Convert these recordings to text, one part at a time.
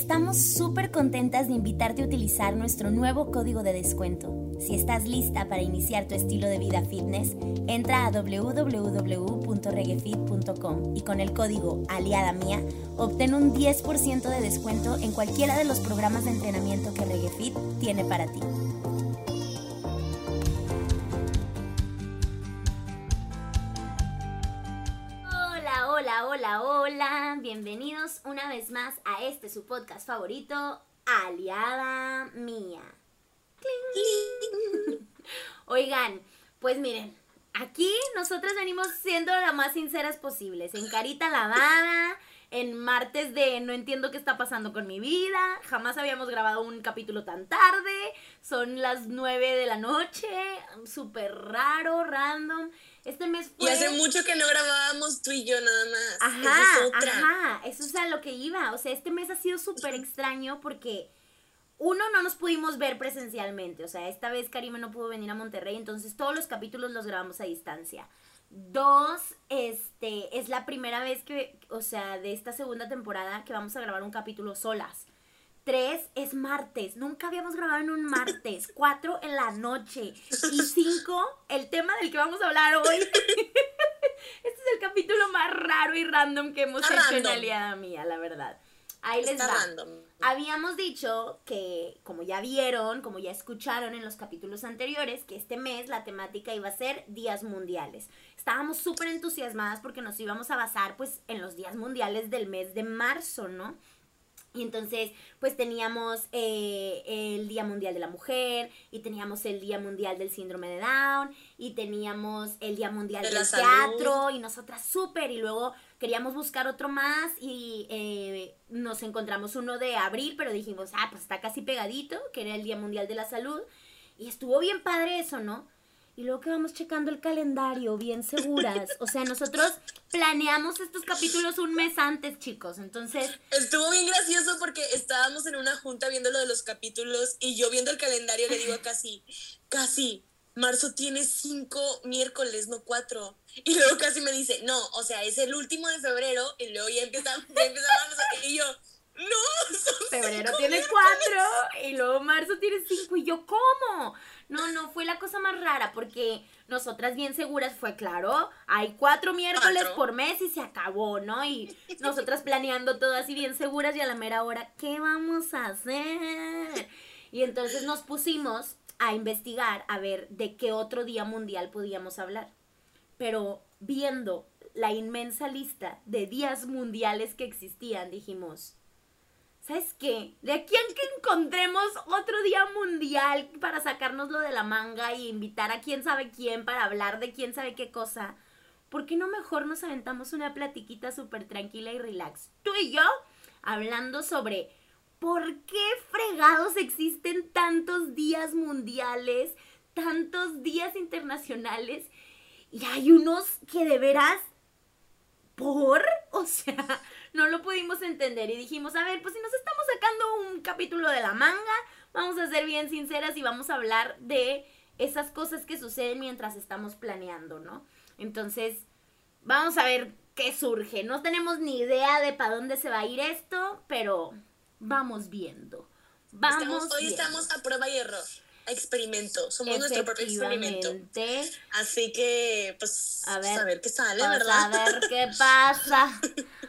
Estamos súper contentas de invitarte a utilizar nuestro nuevo código de descuento. Si estás lista para iniciar tu estilo de vida fitness, entra a www.reguefit.com y con el código Aliada Mía obtén un 10% de descuento en cualquiera de los programas de entrenamiento que Reguefit tiene para ti. Hola. Bienvenidos una vez más a este su podcast favorito, Aliada Mía. Cling. Oigan, pues miren, aquí nosotras venimos siendo las más sinceras posibles, en carita lavada, en martes de no entiendo qué está pasando con mi vida, jamás habíamos grabado un capítulo tan tarde, son las 9 de la noche, súper raro, random. Este mes fue... Y hace mucho que no grabábamos tú y yo nada más. Ajá, Esa es otra. ajá, eso es a lo que iba. O sea, este mes ha sido súper extraño porque uno no nos pudimos ver presencialmente. O sea, esta vez Karima no pudo venir a Monterrey, entonces todos los capítulos los grabamos a distancia. Dos, este, es la primera vez que, o sea, de esta segunda temporada que vamos a grabar un capítulo solas. Tres, es martes. Nunca habíamos grabado en un martes. Cuatro, en la noche. Y cinco, el tema del que vamos a hablar hoy. este es el capítulo más raro y random que hemos Está hecho en random. Aliada Mía, la verdad. Ahí les va. random. Habíamos dicho que, como ya vieron, como ya escucharon en los capítulos anteriores, que este mes la temática iba a ser días mundiales. Estábamos súper entusiasmadas porque nos íbamos a basar pues en los días mundiales del mes de marzo, ¿no? Y entonces, pues teníamos eh, el Día Mundial de la Mujer, y teníamos el Día Mundial del Síndrome de Down, y teníamos el Día Mundial De del. Teatro, y nosotras súper, y luego queríamos buscar otro más, y eh, nos encontramos uno de abril, pero dijimos, ah, pues está casi pegadito, que era el Día Mundial de la Salud, y estuvo bien padre eso, ¿no? Y luego que vamos checando el calendario, bien seguras. O sea, nosotros planeamos estos capítulos un mes antes, chicos. Entonces, Estuvo bien gracioso porque estábamos en una junta viendo lo de los capítulos y yo viendo el calendario le digo Casi, Casi, marzo tiene cinco miércoles, no cuatro. Y luego Casi me dice, no, o sea, es el último de febrero y luego ya empieza, ya empieza marzo. Y yo, no, son febrero tiene miércoles". cuatro y luego marzo tiene cinco. Y yo, ¿cómo? No, no, fue la cosa más rara porque nosotras bien seguras fue claro, hay cuatro miércoles Cuatro. por mes y se acabó, ¿no? Y nosotras planeando todo así bien seguras y a la mera hora, ¿qué vamos a hacer? Y entonces nos pusimos a investigar a ver de qué otro día mundial podíamos hablar. Pero viendo la inmensa lista de días mundiales que existían, dijimos, ¿sabes qué? De aquí a que encontremos otro día mundial para sacárnoslo de la manga y invitar a quién sabe quién para hablar de quién sabe qué cosa, ¿por qué no mejor nos aventamos una platiquita súper tranquila y relax? Tú y yo hablando sobre por qué fregados existen tantos días mundiales, tantos días internacionales y hay unos que de veras ¿por? O sea, no lo pudimos entender y dijimos, a ver, pues si nos estamos sacando un capítulo de la manga, vamos a ser bien sinceras y vamos a hablar de esas cosas que suceden mientras estamos planeando, ¿no? Entonces, vamos a ver qué surge. No tenemos ni idea de para dónde se va a ir esto, pero vamos viendo. Vamos Estamos- hoy viendo. estamos a prueba y error, a experimento, somos nuestro propio experimento. Así que, pues, A ver, a ver qué sale, Vamos ¿verdad? a ver qué pasa.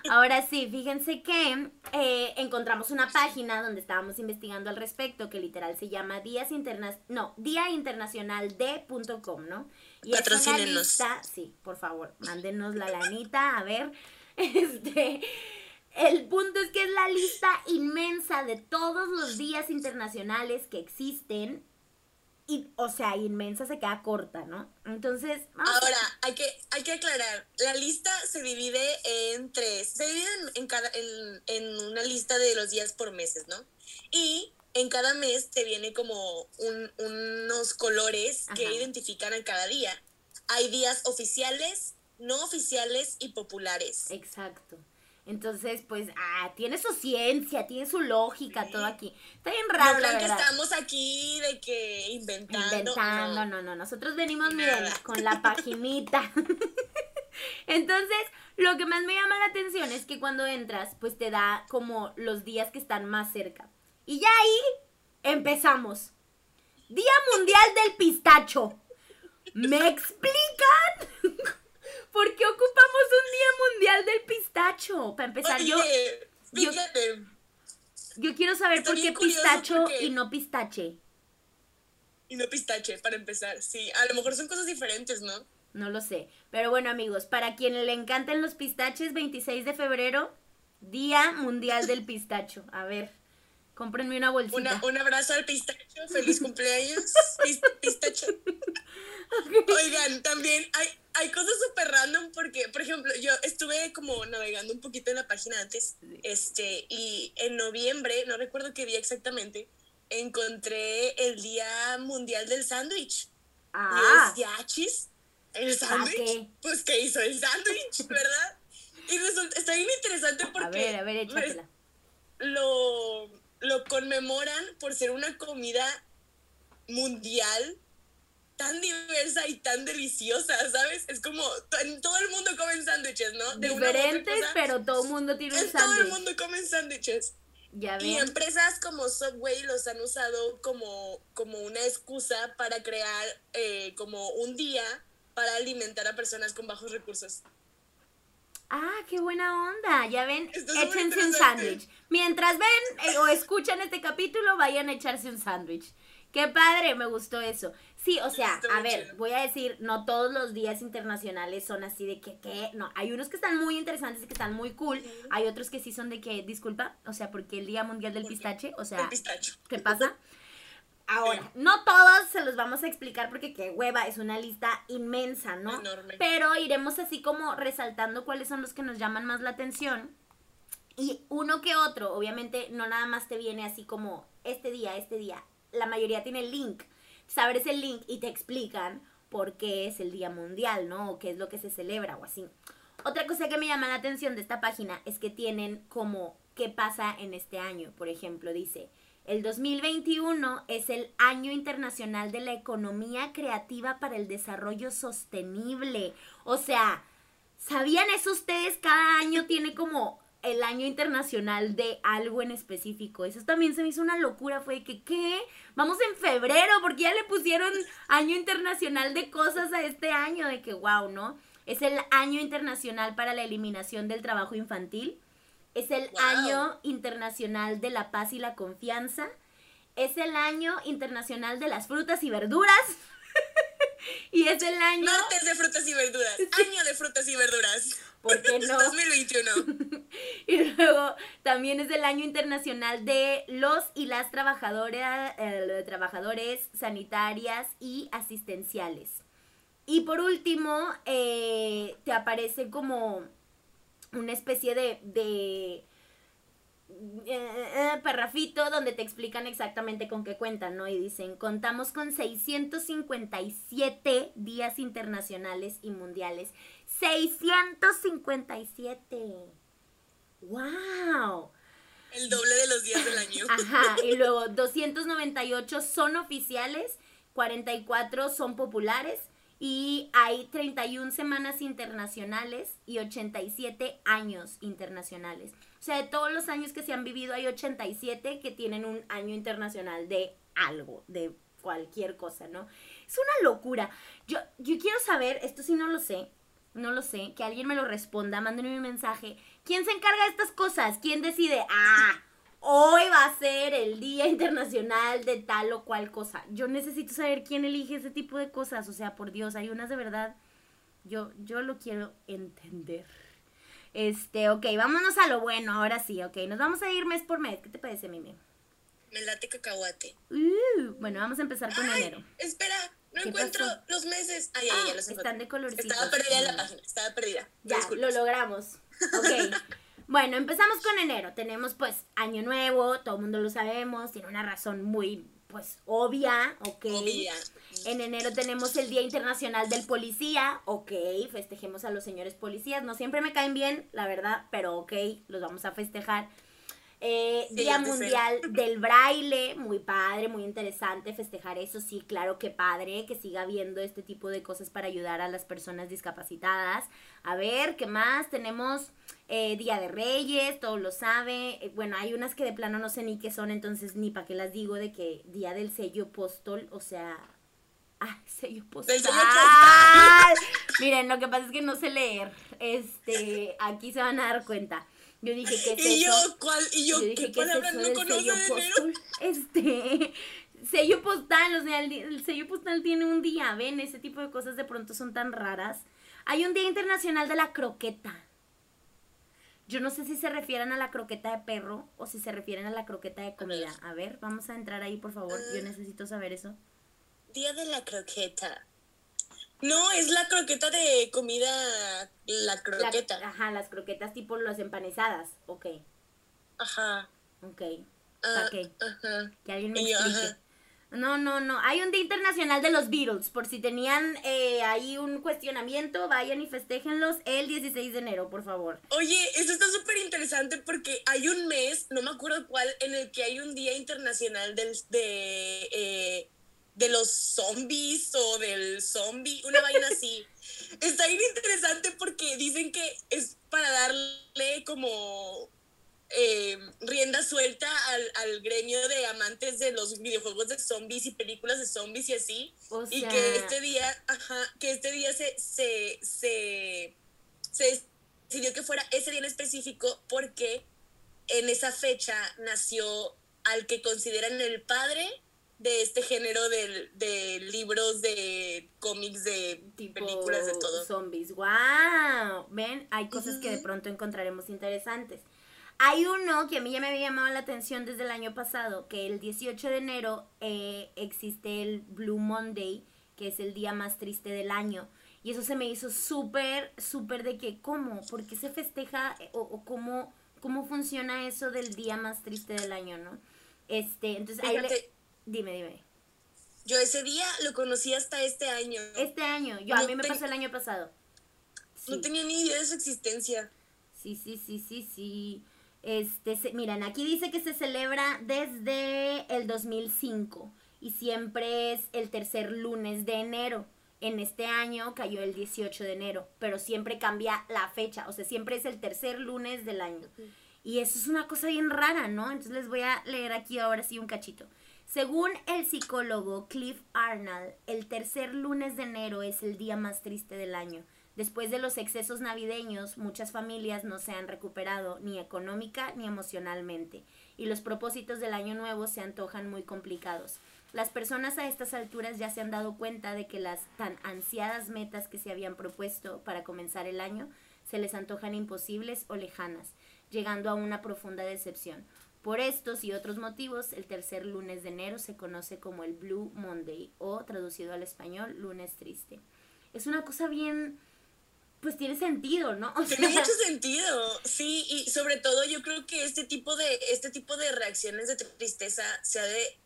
Ahora sí, fíjense que eh, encontramos una página donde estábamos investigando al respecto, que literal se llama Días Interna no, Día Internacional de.com, ¿no? Y es una lista, sí, por favor, mándenos la lanita, a ver. Este, el punto es que es la lista inmensa de todos los días internacionales que existen. Y, o sea, inmensa se queda corta, ¿no? Entonces, vamos a- Ahora, hay que, hay que aclarar, la lista se divide en tres, se divide en, en cada, en, en una lista de los días por meses, ¿no? Y en cada mes te viene como un- unos colores que identifican a cada día. Hay días oficiales, no oficiales y populares. Exacto. Entonces, pues, ah, tiene su ciencia, tiene su lógica, todo aquí. Está bien raro, no la crean que verdad. estamos aquí de que inventando. Inventando, no. no, no, Nosotros venimos, miren, con la paginita. Entonces, lo que más me llama la atención es que cuando entras, pues te da como los días que están más cerca. Y ya ahí empezamos. Día Mundial del Pistacho. ¿Me explican? ¿Por qué ocupamos un Día Mundial del Pistacho? Para empezar, yo, yo, Fíjate, yo quiero saber por qué pistacho porque- y no pistache. y no pistache, para empezar. Sí, a lo mejor son cosas diferentes, ¿no? No lo sé. Pero bueno, amigos, para quien le encanten los pistaches, 26 de febrero, Día Mundial del Pistacho. A ver, cómprenme una bolsita. Una, un abrazo al pistacho, feliz cumpleaños, pis- pistacho. Oigan, también hay, hay cosas súper random porque, por ejemplo, yo estuve como navegando un poquito en la página antes, este, y en noviembre, no recuerdo qué día exactamente, encontré el Día Mundial del Sándwich. Ah, Y es yachis, el qué? sándwich. Pues, ¿qué hizo el sándwich, verdad? Y resulta, está bien interesante porque... a ver, a ver, échatela. lo, lo conmemoran por ser una comida mundial tan diversa y tan deliciosa, ¿sabes? Es como, todo el mundo comen sándwiches, ¿no? De una Diferentes, cosa, pero todo el mundo tiene un en todo el sándwich. mundo comen sándwiches. Ya Y empresas como Subway los han usado como, como una excusa para crear eh, como un día para alimentar a personas con bajos recursos. Ah, qué buena onda. Ya ven, súper échense un sándwich. Mientras ven eh, o escuchan este capítulo, vayan a echarse un sándwich. Qué padre, me gustó eso. Sí, o sea, a ver, chido. voy a decir, no todos los días internacionales son así de que, ¿qué? No, hay unos que están muy interesantes y que están muy cool. Hay otros que sí son de que, disculpa, o sea, porque el Día Mundial del. Pistache, o sea, pistacho. ¿qué pasa? Ahora, no todos se los vamos a explicar porque qué hueva, es una lista inmensa, ¿no? Enorme. Pero iremos así como resaltando cuáles son los que nos llaman más la atención. Y uno que otro, obviamente no nada más te viene así como este día, este día. La mayoría tiene el link. Sabes el link y te explican por qué es el Día Mundial, ¿no? O qué es lo que se celebra o así. Otra cosa que me llama la atención de esta página es que tienen como qué pasa en este año. Por ejemplo, dice, el 2021 es el Año Internacional de la Economía Creativa para el Desarrollo Sostenible. O sea, ¿sabían eso ustedes? Cada año tiene como el año internacional de algo en específico. Eso también se me hizo una locura. Fue que, ¿qué? Vamos en febrero, porque ya le pusieron año internacional de cosas a este año. De que, wow, ¿no? Es el año internacional para la eliminación del trabajo infantil. Es el Wow. año internacional de la paz y la confianza. Es el año internacional de las frutas y verduras. y es el año... Martes de frutas y verduras. Año de frutas y verduras. ¿Por qué no? 2021. Y luego también es el año internacional de los y las trabajadoras, eh, trabajadores sanitarias y asistenciales. Y por último, eh, te aparece como una especie de, de eh, eh, parrafito donde te explican exactamente con qué cuentan, ¿no? Y dicen, contamos con 657 días internacionales y mundiales. 657. ¡Wow! El doble de los días del año. Ajá, y luego 298 son oficiales, 44 son populares y hay 31 semanas internacionales y 87 años internacionales. O sea, de todos los años que se han vivido hay 87 que tienen un año internacional de algo, de cualquier cosa, ¿no? Es una locura. Yo, yo quiero saber, esto sí no lo sé, no lo sé, que alguien me lo responda, mándenme un mensaje. ¿Quién se encarga de estas cosas? ¿Quién decide? Ah, hoy va a ser el Día Internacional de tal o cual cosa. Yo necesito saber quién elige ese tipo de cosas. O sea, por Dios, hay unas de verdad. Yo, yo lo quiero entender. Este, ok, vámonos a lo bueno, ahora sí, ok. Nos vamos a ir mes por mes. ¿Qué te parece, Mimi? Me late cacahuate. Uh, bueno, vamos a empezar con Ay, enero. espera, no ¿Qué encuentro pasó? los meses. Ay, ay, Ah, ya los encontré. están de colorcitos. Estaba perdida en la Mm. página, estaba perdida. Ya, Disculpas. lo logramos. Ok. bueno, empezamos con enero. Tenemos pues año nuevo, todo el mundo lo sabemos, tiene una razón muy pues obvia, ok. Obvia. En enero tenemos el Día Internacional del Policía, ok, festejemos a los señores policías. No siempre me caen bien, la verdad, pero ok, los vamos a festejar. Eh, Día Mundial del Braille, muy padre, muy interesante festejar eso, sí, claro que padre, que siga habiendo este tipo de cosas para ayudar a las personas discapacitadas. A ver, ¿qué más? Tenemos eh, Día de Reyes, todo lo sabe. Eh, bueno, hay unas que de plano no sé ni qué son, entonces ni para qué las digo de que Día del Sello Apóstol, o sea... Ah, sello postal. Miren, lo que pasa es que no sé leer. Este, aquí se van a dar cuenta. Yo dije, ¿qué es ¿Y eso? yo, ¿cuál? ¿Y yo, dije, qué ¿qué es palabras eso no conozco sello de postal? Este, sello postal, o sea, el, el sello postal tiene un día, ¿ven? Ese tipo de cosas de pronto son tan raras. Hay un Día Internacional de la Croqueta. Yo no sé si se refieren a la croqueta de perro o si se refieren a la croqueta de comida. A ver, vamos a entrar ahí, por favor. Yo Ah. necesito saber eso. Día de la croqueta. No, es la croqueta de comida, la La- croqueta. ajá, las croquetas tipo las empanizadas. Ok, Ajá. ok. Ah, ¿Para qué? Ajá. Que alguien me yo, explique. ajá. No, no, no. Hay un Día Internacional de los Beatles. Por si tenían eh, ahí un cuestionamiento, vayan y festéjenlos el 16 de enero, por favor. Oye, esto está súper interesante porque hay un mes, no me acuerdo cuál, en el que hay un día internacional del, de, eh, de los zombies o del zombie, una vaina así. Está bien interesante porque dicen que es para darle como eh, rienda suelta al, al gremio de amantes de los videojuegos de zombies y películas de zombies y así. O Y que este día, ajá, que este día se, se, se, se decidió que fuera ese día en específico porque en esa fecha nació al que consideran el padre de este género de, de libros, de cómics, de tipo películas, de todo. zombies. ¡Wow! ¿Ven? Hay cosas que de pronto encontraremos interesantes. Hay uno que a mí ya me había llamado la atención desde el año pasado, que el 18 de enero eh, existe el Blue Monday, que es el día más triste del año. Y eso se me hizo súper, súper de que, ¿cómo? ¿Por qué se festeja eh, o, o cómo, cómo funciona eso del día más triste del año, no? Este, entonces, ahí le- dime, dime. yo ese día lo conocí hasta este año. Este año, yo a mí me pasó el año pasado. No tenía ni idea de su existencia. Sí, sí, sí, sí, sí. Este, se- miren, aquí dice que se celebra desde el 2005 y siempre es el tercer lunes de enero. En este año cayó el 18 de enero, pero siempre cambia la fecha, o sea, siempre es el tercer lunes del año. Y eso es una cosa bien rara, ¿no? Entonces les voy a leer aquí ahora sí un cachito. Según el psicólogo Cliff Arnold, el tercer lunes de enero es el día más triste del año. Después de los excesos navideños, muchas familias no se han recuperado ni económica ni emocionalmente, y los propósitos del año nuevo se antojan muy complicados. Las personas a estas alturas ya se han dado cuenta de que las tan ansiadas metas que se habían propuesto para comenzar el año se les antojan imposibles o lejanas, llegando a una profunda decepción. Por estos y otros motivos, el tercer lunes de enero se conoce como el Blue Monday o traducido al español, lunes triste. Es una cosa bien, pues tiene sentido, ¿no? O Tiene mucho sentido, sí, y sobre todo yo creo que este tipo de, este tipo de reacciones de tristeza se ha de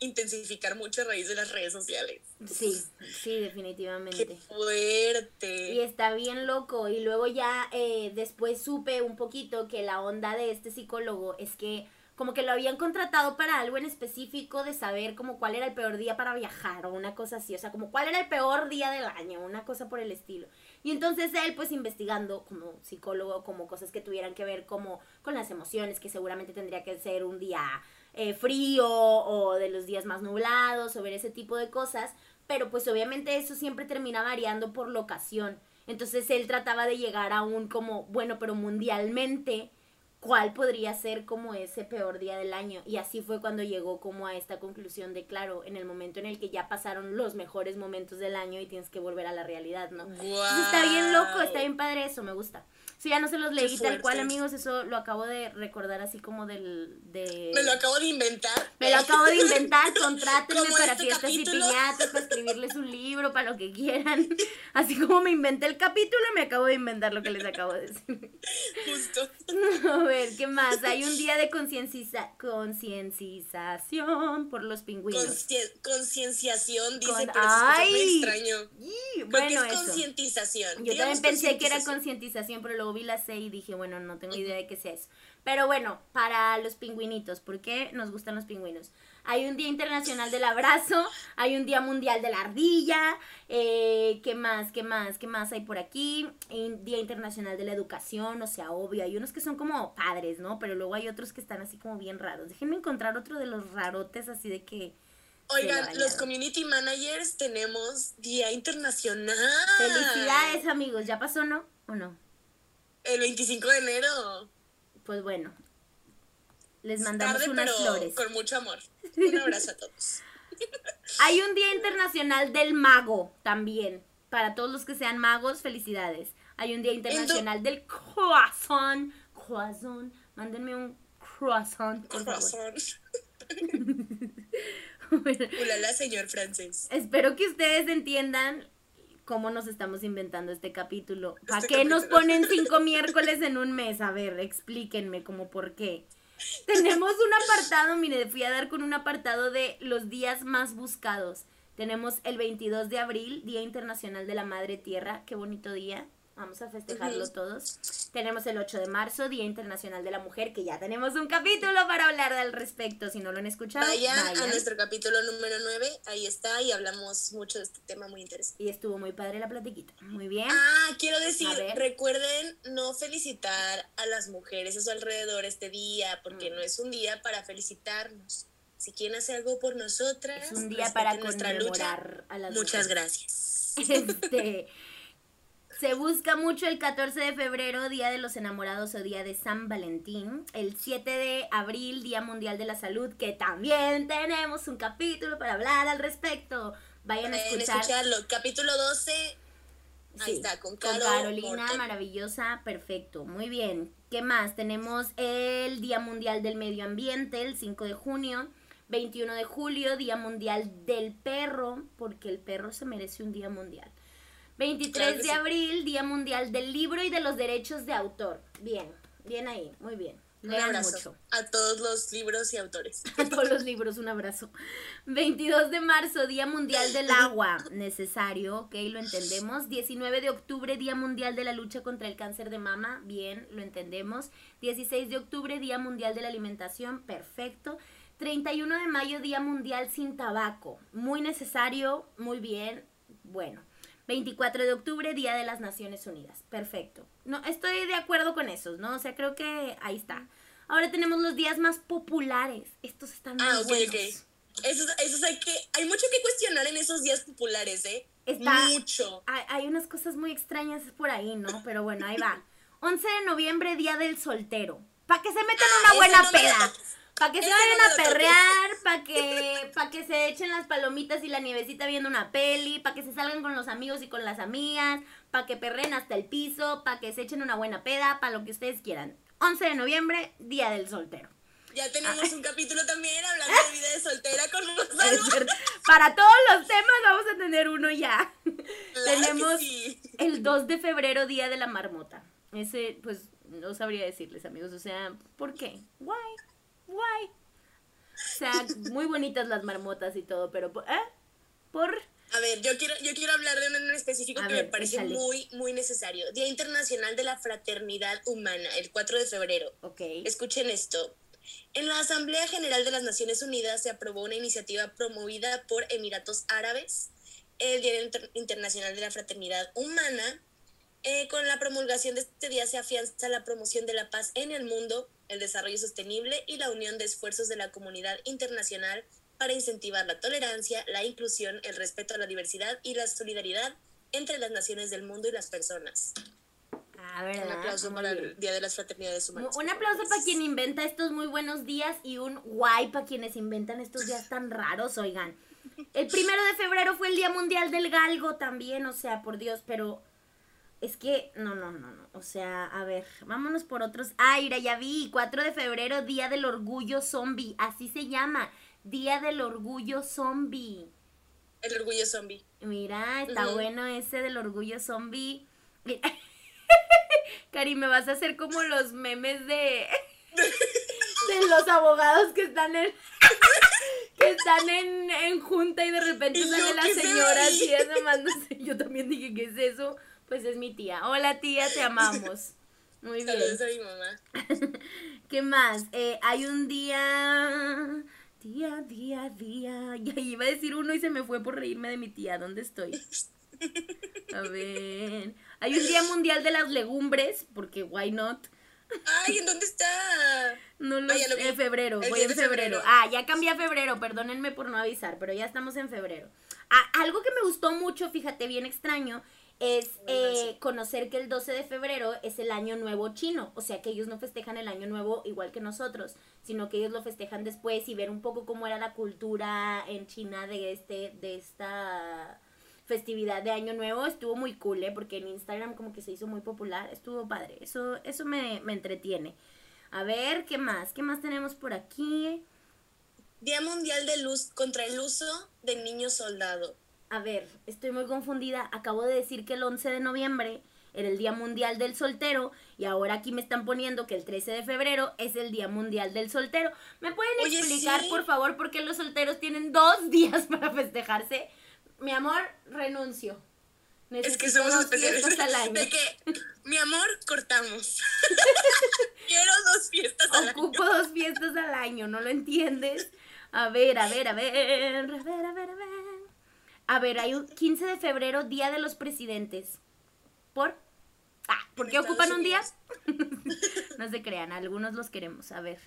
intensificar mucho a raíz de las redes sociales. sí, sí, Qué definitivamente. fuerte. Y está bien loco. Y luego ya eh, después supe un poquito que la onda de este psicólogo es que como que lo habían contratado para algo en específico de saber como cuál era el peor día para viajar o una cosa así. O sea, como cuál era el peor día del año, una cosa por el estilo. Y entonces él pues investigando como psicólogo como cosas que tuvieran que ver como con las emociones, que seguramente tendría que ser un día eh, frío o de los días más nublados o ver ese tipo de cosas. Pero pues obviamente eso siempre termina variando por locación. Entonces él trataba de llegar a un como, bueno, pero mundialmente, ¿cuál podría ser como ese peor día del año? Y así fue cuando llegó como a esta conclusión de, claro, en el momento en el que ya pasaron los mejores momentos del año y tienes que volver a la realidad, ¿no? Entonces está bien loco, está bien padre eso, me gusta. Sí, ya no se los leí tal cual, amigos, eso lo acabo de recordar así como del... De... Me lo acabo de inventar. Me lo acabo de inventar, contrátenme para este fiestas y piñatas, para escribirles un libro, para lo que quieran. Así como me inventé el capítulo, me acabo de inventar lo que les acabo de decir. Justo. A ver, ¿qué más? Hay un día de concienciza- conciencización por los pingüinos. Conscien- concienciación, dice, Con- pero ¡Ay! extraño. Y, bueno, que es concientización. Yo Digamos también pensé que era concientización, pero luego vi la C y dije, bueno, no tengo idea de qué sea eso. Pero bueno, para los pingüinitos, ¿por qué nos gustan los pingüinos? Hay un Día Internacional del Abrazo, hay un Día Mundial de la Ardilla, eh, ¿qué más? ¿Qué más? ¿Qué más hay por aquí? Día Internacional de la Educación, o sea, obvio, hay unos que son como padres, ¿no? Pero luego hay otros que están así como bien raros. Déjenme encontrar otro de los rarotes así de que... Oigan, los community managers tenemos Día Internacional. Felicidades amigos, ¿ya pasó, no? ¿O no? El 25 de enero. Pues bueno, les mandamos Tarde, unas pero flores. con mucho amor. Un abrazo a todos. Hay un Día Internacional del Mago también. Para todos los que sean magos, felicidades. Hay un Día Internacional del Croissant. Croissant. Mándenme un croissant, por favor. Ulala, señor francés. espero que ustedes entiendan cómo nos estamos inventando este capítulo. ¿Para Este qué nos ponen cinco miércoles en un mes? A ver, explíquenme como por qué. Tenemos un apartado, mire, fui a dar con un apartado de los días más buscados. Tenemos el 22 de abril, Día Internacional de la Madre Tierra. Qué bonito día. Vamos a festejarlo todos. Tenemos el 8 de marzo, Día Internacional de la Mujer, que ya tenemos un capítulo para hablar al respecto. Si no lo han escuchado, Vayan, a vayan. nuestro capítulo número 9, ahí está, y hablamos mucho de este tema muy interesante. Y estuvo muy padre la platiquita. Muy bien. Ah, quiero decir, A recuerden no felicitar a las mujeres a su alrededor este día, porque Mm. no es un día para felicitarnos. Si quieren hacer algo por nosotras, es un día para lucha. conmemorar a las Muchas mujeres. gracias. Este, se busca mucho el 14 de febrero, Día de los Enamorados o Día de San Valentín. El 7 de abril, Día Mundial de la Salud, que también tenemos un capítulo para hablar al respecto. Vayan a escuchar. escucharlo. Capítulo 12, ahí Sí, está, con, con Caro Carolina, Morten. maravillosa, perfecto. Muy bien. ¿Qué más? Tenemos el Día Mundial del Medio Ambiente, el 5 de junio. 21 de julio, Día Mundial del Perro, porque el perro se merece un día mundial. 23 Claro que de sí. abril, Día Mundial del Libro y de los Derechos de Autor. Bien, bien ahí, muy bien. Un Lean abrazo mucho. a todos los libros y autores. A todos los libros, un abrazo. 22 de marzo, Día Mundial del Agua. Necesario, ok, lo entendemos. 19 de octubre, Día Mundial de la Lucha contra el Cáncer de Mama. Bien, lo entendemos. 16 de octubre, Día Mundial de la Alimentación. Perfecto. 31 de mayo, Día Mundial sin Tabaco. Muy necesario, muy bien. Bueno. 24 de octubre, Día de las Naciones Unidas. Perfecto. No, estoy de acuerdo con esos, ¿no? O sea, creo que ahí está. Ahora tenemos los días más populares. Estos están muy Ah, ok, buenos. ok. Esos, esos hay que, hay mucho que cuestionar en esos días populares, ¿eh? Está- Mucho. Hay, hay unas cosas muy extrañas por ahí, ¿no? Pero bueno, ahí va. 11 de noviembre, Día del Soltero. Para que se metan Ah, una buena no peda. Para que se vayan a perrear, para que, pa' que se echen las palomitas y la nievecita viendo una peli, para que se salgan con los amigos y con las amigas, para que perren hasta el piso, para que se echen una buena peda, para lo que ustedes quieran. 11 de noviembre, Día del Soltero. Ya Ah. tenemos un capítulo también hablando de vida de soltera con Rosalba. Para todos los temas vamos a tener uno ya. Claro Tenemos sí. el 2 de febrero, Día de la Marmota. Ese, pues, no sabría decirles, amigos. O sea, ¿por qué? Why? Why? O sea, muy bonitas las marmotas y todo, pero, ¿eh? ¿Por? A ver, yo quiero, yo quiero hablar de uno en específico A que ver, me parece échale. muy, muy necesario. Día Internacional de la Fraternidad Humana, el 4 de febrero. Ok. Escuchen esto. En la Asamblea General de las Naciones Unidas se aprobó una iniciativa promovida por Emiratos Árabes, el Día Inter- Internacional de la Fraternidad Humana. Eh, con la promulgación de este día se afianza la promoción de la paz en el mundo, el desarrollo sostenible y la unión de esfuerzos de la comunidad internacional para incentivar la tolerancia, la inclusión, el respeto a la diversidad y la solidaridad entre las naciones del mundo y las personas. Ah, ¿verdad? Un aplauso para el Día de las Fraternidades Humanas. Un aplauso para quien inventa estos muy buenos días y un guay para quienes inventan estos días tan raros, oigan. El primero de febrero fue el Día Mundial del Galgo también, o sea, por Dios, pero es que, no, no, no, no, o sea, a ver, vámonos por otros. Ah, mira, ya vi, 4 de febrero, Día del Orgullo Zombie, así se llama, Día del Orgullo Zombie. El orgullo zombie. Mira, está bueno ese del orgullo zombie. Cari, me vas a hacer como los memes de los abogados que están en que están en, en junta y de repente sale la ¿qué se ve señora así asomándose. Yo también dije, ¿qué es eso? Pues es mi tía. Hola tía, te amamos. Muy bien. Saludos a mi mamá. ¿Qué más? Eh, hay un día. Día, día, día. Ya iba a decir uno y se me fue por reírme de mi tía. ¿Dónde estoy? A ver. Hay un día mundial de las legumbres, porque why not? Ay, ¿en dónde está? No lo Ah, ya lo en febrero, voy 10 en febrero. febrero. Ah, ya cambié a febrero, perdónenme por no avisar, pero ya estamos en febrero. Ah, algo que me gustó mucho, fíjate, bien extraño, es eh, conocer que el 12 de febrero es el año nuevo chino, o sea que ellos no festejan el año nuevo igual que nosotros, sino que ellos lo festejan después y ver un poco cómo era la cultura en China de este de esta festividad de año nuevo estuvo muy cool, ¿eh? porque en Instagram como que se hizo muy popular, estuvo padre, eso eso me, me entretiene. A ver, ¿qué más? ¿Qué más tenemos por aquí? Día Mundial de Luz contra el uso de niños soldado. A ver, estoy muy confundida. Acabo de decir que el 11 de noviembre era el Día Mundial del Soltero y ahora aquí me están poniendo que el 13 de febrero es el Día Mundial del Soltero. ¿Me pueden Oye, explicar, sí. por favor, por qué los solteros tienen dos días para festejarse? Mi amor, renuncio. Es que Necesito somos especiales. al año. De que, mi amor, cortamos. Quiero dos fiestas al año. Ocupo dos fiestas al año, ¿no lo entiendes? A ver, a ver, a ver, a ver, a ver, a ver. A ver, hay un 15 de febrero, Día de los Presidentes. ¿Por? Ah, ¿por qué ocupan un día? no se crean, algunos los queremos. A ver.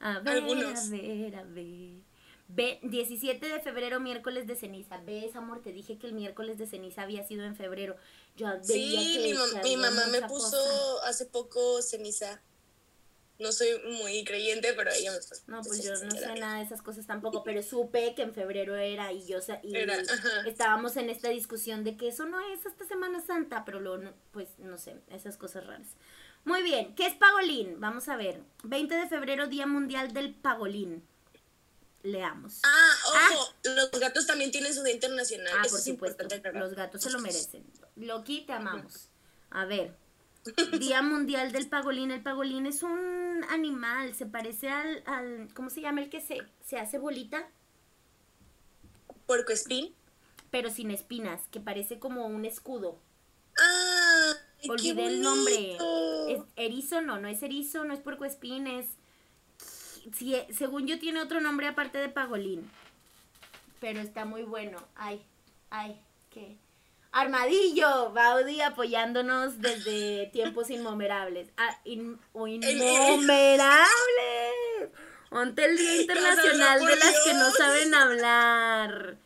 A ver, Algunos. a ver, a ver. Ve, 17 de febrero, miércoles de ceniza. ¿Ves, amor? Te dije que el miércoles de ceniza había sido en febrero. Yo Sí, mi, mam- mi mamá me puso cosa. hace poco ceniza. No soy muy creyente, pero ella me. No, pues puso yo no sé nada de esas cosas tampoco, pero supe que en febrero era y yo y Era, estábamos en esta discusión de que eso no es hasta Semana Santa, pero luego, no- pues no sé, esas cosas raras. Muy bien, ¿qué es pagolín? Vamos a ver. 20 de febrero, Día Mundial del Pagolín. Leamos. Ah, ojo, los gatos también tienen su día internacional. Ah, Eso por es supuesto, los gatos se lo merecen. Loki, te amamos. A ver, Día Mundial del Pagolín. El pagolín es un animal, se parece al, al ¿cómo se llama el que se, se hace bolita? Puerco espín. pero sin espinas, que parece como un escudo. Ah, Olvidé el nombre. ¿Es erizo? No, no es erizo, no es puercoespín, es... Sí, eh, según yo tiene otro nombre aparte de pagolín. Pero está muy bueno. Ay, ay, ¿qué? Armadillo, Baudi apoyándonos desde tiempos inmemoriales. Ah, in- o innomerables. Ponte el Día Internacional de las que no saben hablar.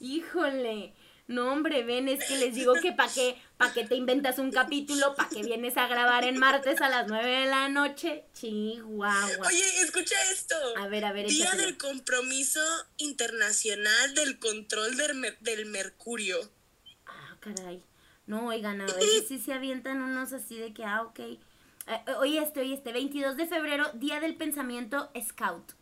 Híjole. No, hombre, ven, es que les digo que para qué, pa' qué te inventas un capítulo, para qué vienes a grabar en martes a las 9 de la noche. Chihuahua. Oye, escucha esto. A ver, a ver, Día échatelo. del Compromiso Internacional del Control del, mer- del Mercurio. Caray. No, oigan, a veces sí se avientan unos así de que, ah, ok. Eh, eh, oye, este, oye, este, 22 de febrero, Día del Pensamiento Scout.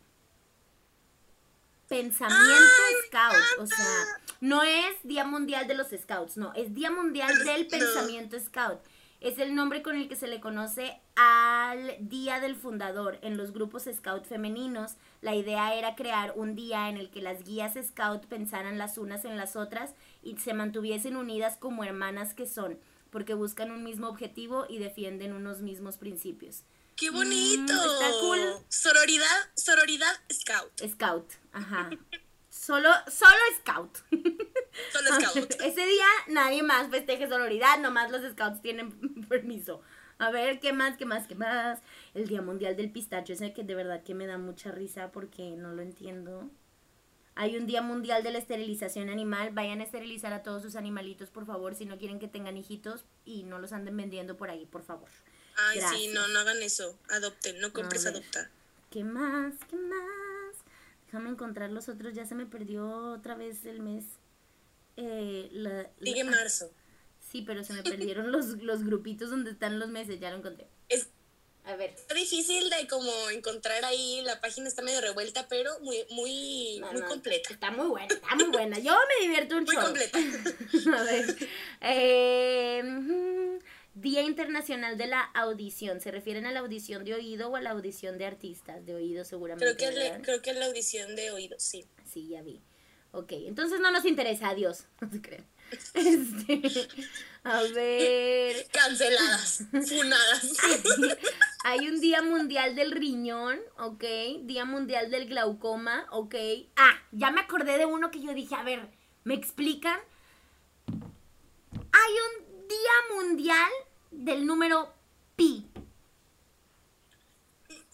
Pensamiento Scout, o sea, no es Día Mundial de los Scouts, no, es Día Mundial del. Pensamiento Scout. Es el nombre con el que se le conoce al Día del Fundador. En los grupos Scout femeninos, la idea era crear un día en el que las guías Scout pensaran las unas en las otras y se mantuviesen unidas como hermanas que son, porque buscan un mismo objetivo y defienden unos mismos principios. ¡Qué bonito! Mm, está cool. Sororidad, sororidad, scout. Scout, ajá. Solo, solo Scout. Solo scout. Ese día nadie más festeje sororidad, nomás los scouts tienen permiso. A ver, ¿qué más, qué más, qué más? El Día Mundial del Pistacho, ese que de verdad que me da mucha risa porque no lo entiendo. Hay un Día Mundial de la Esterilización Animal. Vayan a esterilizar a todos sus animalitos, por favor, si no quieren que tengan hijitos y no los anden vendiendo por ahí, por favor. Ay, sí, no, no hagan eso. Adopten, no compres, adopta. ¿Qué más? ¿Qué más? Déjame encontrar los otros. Ya se me perdió otra vez el mes. Eh, la- la- Sigue marzo. Sí, pero se me perdieron los, los grupitos donde están los meses. Ya lo encontré. Es A ver. Está difícil de como encontrar ahí, la página está medio revuelta, pero muy, muy, No, muy no, completa. Está muy buena, está muy buena. Yo me divierto un Muy completa. A ver. eh, Día Internacional de la Audición. ¿Se refieren a la audición de oído o a la audición de artistas? De oído seguramente. Creo que, es la, creo que es la audición de oído, sí. Sí, ya vi. Ok, entonces no nos interesa, adiós. No se creen. Este, a ver. Canceladas, funadas. Hay un Día Mundial del Riñón, ¿ok? Día Mundial del Glaucoma, ¿ok? Ah, ya me acordé de uno que yo dije, a ver, ¿me explican? Hay un Día Mundial del número pi.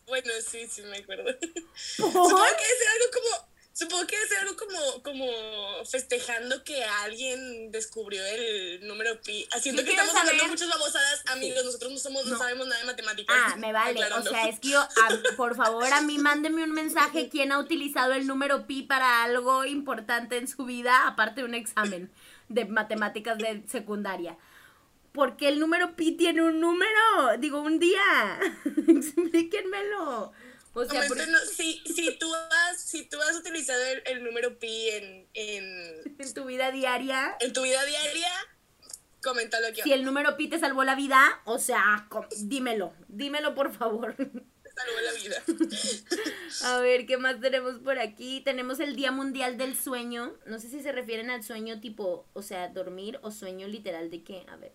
Bueno, sí, sí me acuerdo. Supongo que es algo como Supongo que es algo como, como festejando que alguien descubrió el número pi. Haciendo que estamos hablando muchas babosadas, amigos. Nosotros no somos, no. sabemos nada de matemáticas. Ah, me vale. O sea, es que yo, por favor, a mí mándeme un mensaje quién ha utilizado el número pi para algo importante en su vida, aparte de un examen de matemáticas de secundaria. Porque el número pi tiene un número, digo, un día. Explíquenmelo. O sea, si, si, tú has, si tú has utilizado el, número pi en, en, tu vida diaria. En tu vida diaria, coméntalo aquí. Si el número pi te salvó la vida, o sea, dímelo, dímelo por favor. Te salvó la vida. A ver, ¿qué más tenemos por aquí? Tenemos el Día Mundial del Sueño. No sé si se refieren al sueño tipo, o sea, dormir o sueño literal de qué. A ver,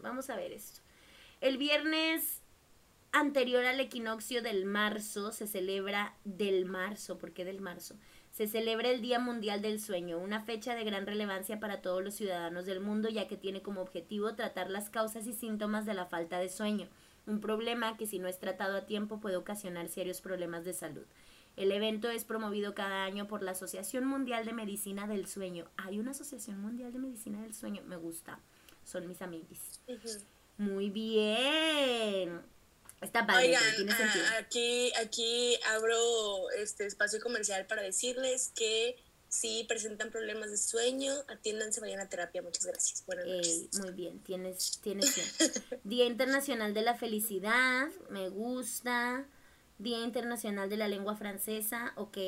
vamos a ver esto. El viernes anterior al equinoccio del marzo se celebra del marzo, ¿por qué del marzo? Se celebra el Día Mundial del Sueño, una fecha de gran relevancia para todos los ciudadanos del mundo ya que tiene como objetivo tratar las causas y síntomas de la falta de sueño, un problema que si no es tratado a tiempo puede ocasionar serios problemas de salud. El evento es promovido cada año por la Asociación Mundial de Medicina del Sueño. Hay una Asociación Mundial de Medicina del Sueño, me gusta, son mis amigos. Muy bien. Está padre, Oigan, tiene sentido. aquí, aquí abro este espacio comercial para decirles que si presentan problemas de sueño, atiéndanse, vayan a terapia. Muchas gracias. Buenas noches. muy bien, tienes, tienes Día Internacional de la Felicidad, me gusta. Día Internacional de la Lengua Francesa, ok.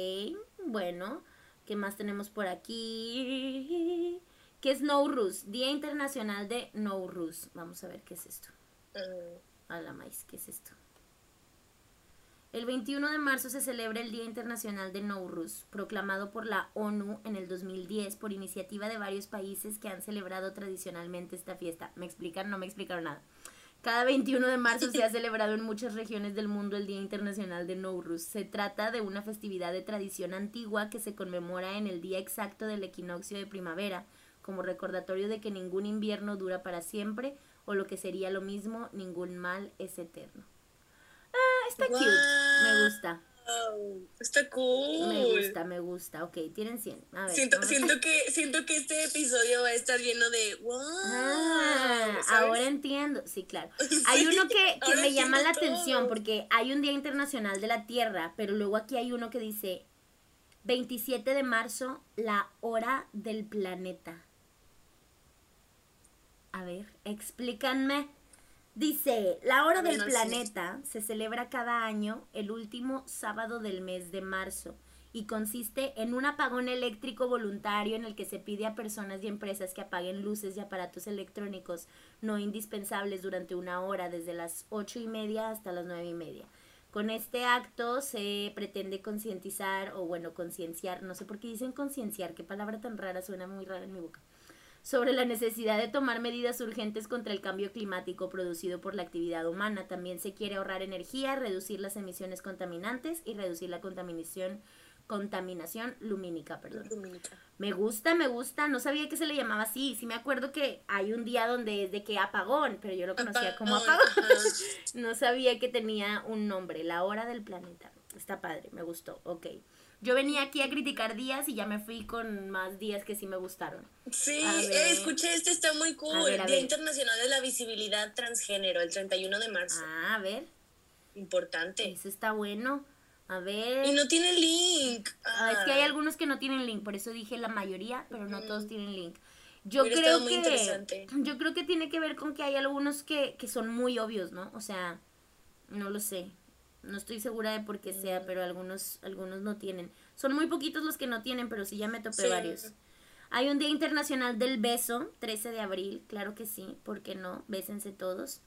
Bueno, ¿qué más tenemos por aquí? ¿Qué es Nowruz? Día Internacional de Nowruz. Vamos a ver qué es esto. Mm. A la maíz, ¿qué es esto? El 21 de marzo se celebra el Día Internacional de Nowruz, proclamado por la ONU en el 2010 por iniciativa de varios países que han celebrado tradicionalmente esta fiesta. ¿Me explican? No me explicaron nada. Cada 21 de marzo se ha celebrado en muchas regiones del mundo el Día Internacional de Nowruz. Se trata de una festividad de tradición antigua que se conmemora en el día exacto del equinoccio de primavera, como recordatorio de que ningún invierno dura para siempre, o lo que sería lo mismo, ningún mal es eterno. Ah, está cute, me gusta. Está cool. Me gusta, me gusta. Ok, tienen 100. A ver, siento, siento, que, siento que este episodio va a estar lleno de wow. Ah, ahora entiendo. Sí, claro. Hay uno que, que me llama la atención porque hay un Día Internacional de la Tierra, pero luego aquí hay uno que dice 27 de marzo, la hora del planeta. A ver, explícanme. Dice, la hora del planeta se celebra cada año el último sábado del mes de marzo y consiste en un apagón eléctrico voluntario en el que se pide a personas y empresas que apaguen luces y aparatos electrónicos no indispensables durante una hora desde las ocho y media hasta las nueve y media. Con este acto se pretende concientizar o bueno, concienciar, no sé por qué dicen concienciar, qué palabra tan rara, suena muy rara en mi boca sobre la necesidad de tomar medidas urgentes contra el cambio climático producido por la actividad humana. También se quiere ahorrar energía, reducir las emisiones contaminantes y reducir la contaminación contaminación lumínica, perdón. Me gusta, me gusta, no sabía que se le llamaba así, sí me acuerdo que hay un día donde es de que apagón, pero yo lo conocía como apagón. no sabía que tenía un nombre, la hora del planeta. Está padre, me gustó, ok. Yo venía aquí a criticar días y ya me fui con más días que sí me gustaron. Sí, eh, escuché, este está muy cool. Día Internacional de la Visibilidad Transgénero, el 31 de marzo. Ah, a ver. Importante. Eso está bueno. A ver. Y no tiene link. Ah, es que hay algunos que no tienen link, por eso dije la mayoría, pero no todos tienen link. Yo creo que yo creo que tiene que ver con que hay algunos que, que son muy obvios, ¿no? O sea, no lo sé. No estoy segura de por qué sea, pero algunos, algunos no tienen. Son muy poquitos los que no tienen, pero sí ya me topé varios. Hay un Día Internacional del Beso, 13 de abril, claro que sí, ¿por qué no? Bésense todos.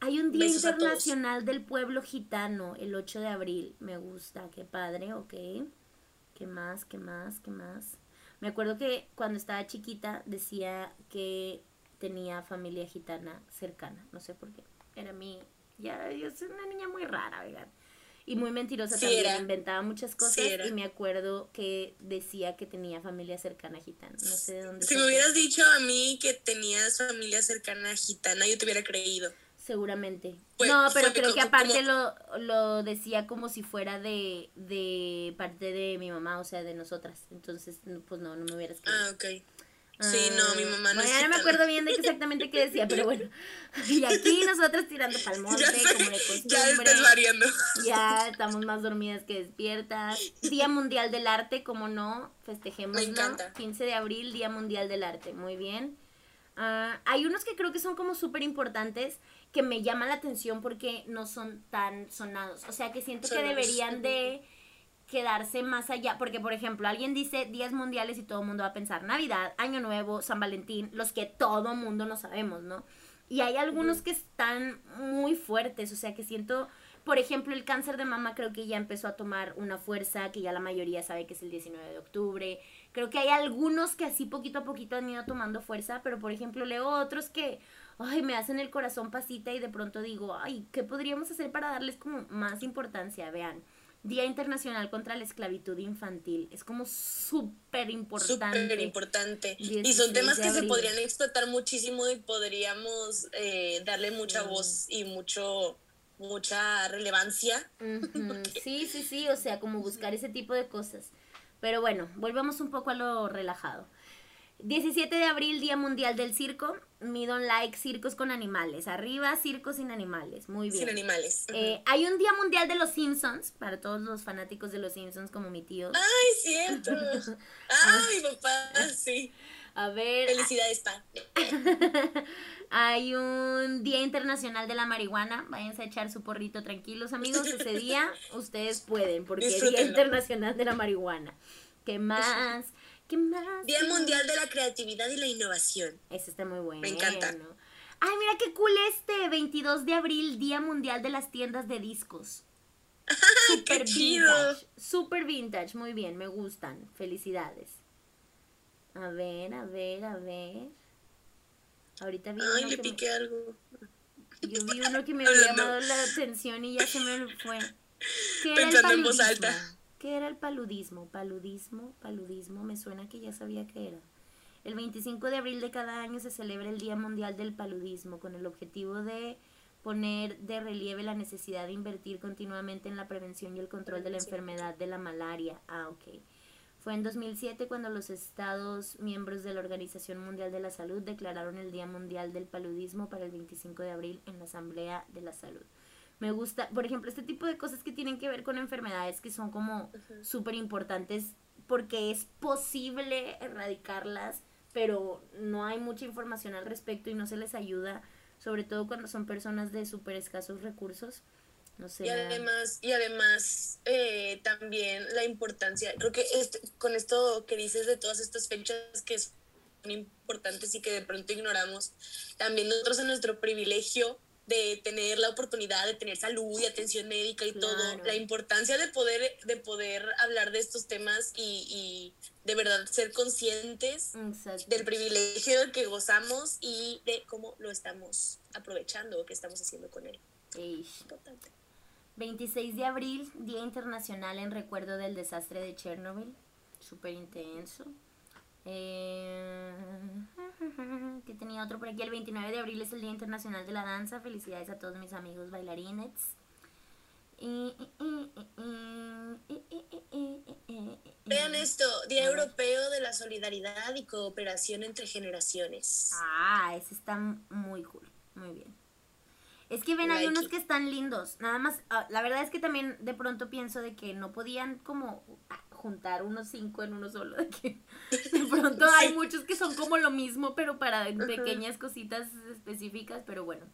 Hay un Día Internacional del Pueblo Gitano, el 8 de abril. Me gusta, qué padre, ok. ¿Qué más? ¿Qué más? ¿Qué más? Me acuerdo que cuando estaba chiquita decía que tenía familia gitana cercana, no sé por qué. Era mi, ya, yo soy una niña muy rara, ¿verdad? Y muy mentirosa también, inventaba muchas cosas y me acuerdo que decía que tenía familia cercana gitana, no sé de dónde. Si me hubieras dicho a mí que tenías familia cercana gitana, yo te hubiera creído seguramente. no, pero creo que aparte lo, lo decía como si fuera de, de parte de mi mamá, o sea, de nosotras. Entonces, pues no, no me hubieras creído. Ah, ok. Sí, no, mi mamá no. Bueno, ya no me acuerdo bien de exactamente qué decía, pero bueno. Y aquí nosotras tirando palmote, como de costumbre. Ya estás variando. Ya estamos más dormidas que despiertas. Día Mundial del Arte, como no, festejemos. Me encanta. 15 de abril, Día Mundial del Arte. Muy bien. Ah, hay unos que creo que son como súper importantes que me llaman la atención porque no son tan sonados. O sea, que siento que deberían de quedarse más allá, porque por ejemplo, alguien dice días mundiales y todo el mundo va a pensar Navidad, Año Nuevo, San Valentín, los que todo mundo no sabemos, ¿no? Y hay algunos que están muy fuertes, o sea, que siento, por ejemplo, el cáncer de mama creo que ya empezó a tomar una fuerza, que ya la mayoría sabe que es el 19 de octubre. Creo que hay algunos que así poquito a poquito han ido tomando fuerza, pero por ejemplo, leo otros que ay, me hacen el corazón pasita y de pronto digo, ay, ¿qué podríamos hacer para darles como más importancia? Vean, Día Internacional contra la Esclavitud Infantil. Es como súper importante. Súper importante. Y son temas que se podrían explotar muchísimo y podríamos eh, darle mucha voz y mucho mucha relevancia. Sí, sí, sí, o sea, como buscar ese tipo de cosas. Pero bueno, volvamos un poco a lo relajado. 17 de abril, Día Mundial del Circo. Me don't like circos con animales. Arriba, circos sin animales. Muy bien. Sin animales. Eh, hay un Día Mundial de los Simpsons, para todos los fanáticos de los Simpsons como mi tío. ¡Ay, cierto! ¡Ah, mi papá! Sí. A ver. Felicidades, pa. hay un Día Internacional de la Marihuana. Váyanse a echar su porrito tranquilos, amigos. Ese día ustedes pueden, porque es Día Internacional de la Marihuana. ¿Qué más? ¿Qué más? Día Mundial de la Creatividad y la Innovación. Ese está muy bueno. Me encanta. Ay, mira qué cool este 22 de abril, Día Mundial de las Tiendas de Discos. Super ¡Qué chido! Super vintage, muy bien, me gustan. Felicidades. A ver, a ver, a ver. Ahorita vi Ay, le piqué algo. Yo vi uno que me había llamado la atención y ya se me fue. ¿Qué Pensando en voz alta. ¿Qué era el paludismo? Paludismo, paludismo, me suena que ya sabía qué era. El 25 de abril de cada año se celebra el Día Mundial del Paludismo con el objetivo de poner de relieve la necesidad de invertir continuamente en la prevención y el control de la enfermedad de la malaria. Ah, ok. Fue en 2007 cuando los Estados miembros de la Organización Mundial de la Salud declararon el Día Mundial del Paludismo para el 25 de abril en la Asamblea de la Salud. Me gusta, por ejemplo, este tipo de cosas que tienen que ver con enfermedades que son como súper importantes porque es posible erradicarlas, pero no hay mucha información al respecto y no se les ayuda, sobre todo cuando son personas de súper escasos recursos. No sé. Y además, y además eh, también la importancia, creo que este, con esto que dices de todas estas fechas que son importantes y que de pronto ignoramos, también nosotros en nuestro privilegio de tener la oportunidad de tener salud y atención médica y todo, la importancia de poder, de poder hablar de estos temas y, de verdad ser conscientes del privilegio que gozamos y de cómo lo estamos aprovechando o qué estamos haciendo con él. Importante. 26 de abril, Día Internacional en recuerdo del desastre de Chernobyl. Súper intenso. Eh, que tenía otro por aquí. El 29 de abril es el Día Internacional de la Danza. Felicidades a todos mis amigos bailarines. Vean esto, Día Europeo de la Solidaridad y Cooperación entre Generaciones. Ah, ese está muy cool, muy bien. Es que ven, hay unos que están lindos. Nada más, la verdad es que también de pronto pienso de que no podían como juntar unos cinco en uno solo. De que de pronto hay muchos que son como lo mismo, pero para pequeñas cositas específicas, pero bueno.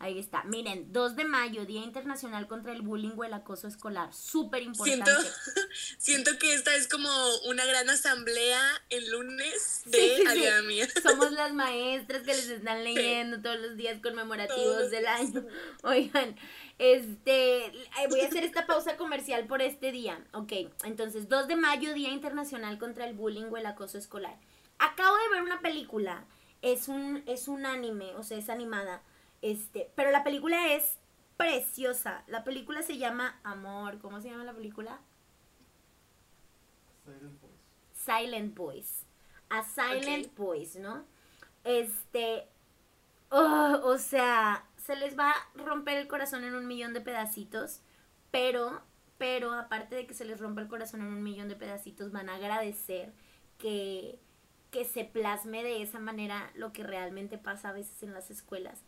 Ahí está. Miren, 2 de mayo, Día Internacional contra el Bullying o el Acoso Escolar. Súper importante. Siento, siento que esta es como una gran asamblea el lunes de sí, Somos las maestras que les están leyendo todos los días conmemorativos del año. Oigan, este, voy a hacer esta pausa comercial por este día. Ok, entonces 2 de mayo, Día Internacional contra el Bullying o el Acoso Escolar. Acabo de ver una película, es un, es un anime, o sea, es animada, este, pero la película es preciosa. La película se llama Amor, ¿cómo se llama la película? Silent Boys. Silent Boys. A Silent Boys, ¿no? Este, oh, o sea, se les va a romper el corazón en un millón de pedacitos, pero, pero aparte de que se les rompa el corazón en un millón de pedacitos, van a agradecer que, que se plasme de esa manera lo que realmente pasa a veces en las escuelas.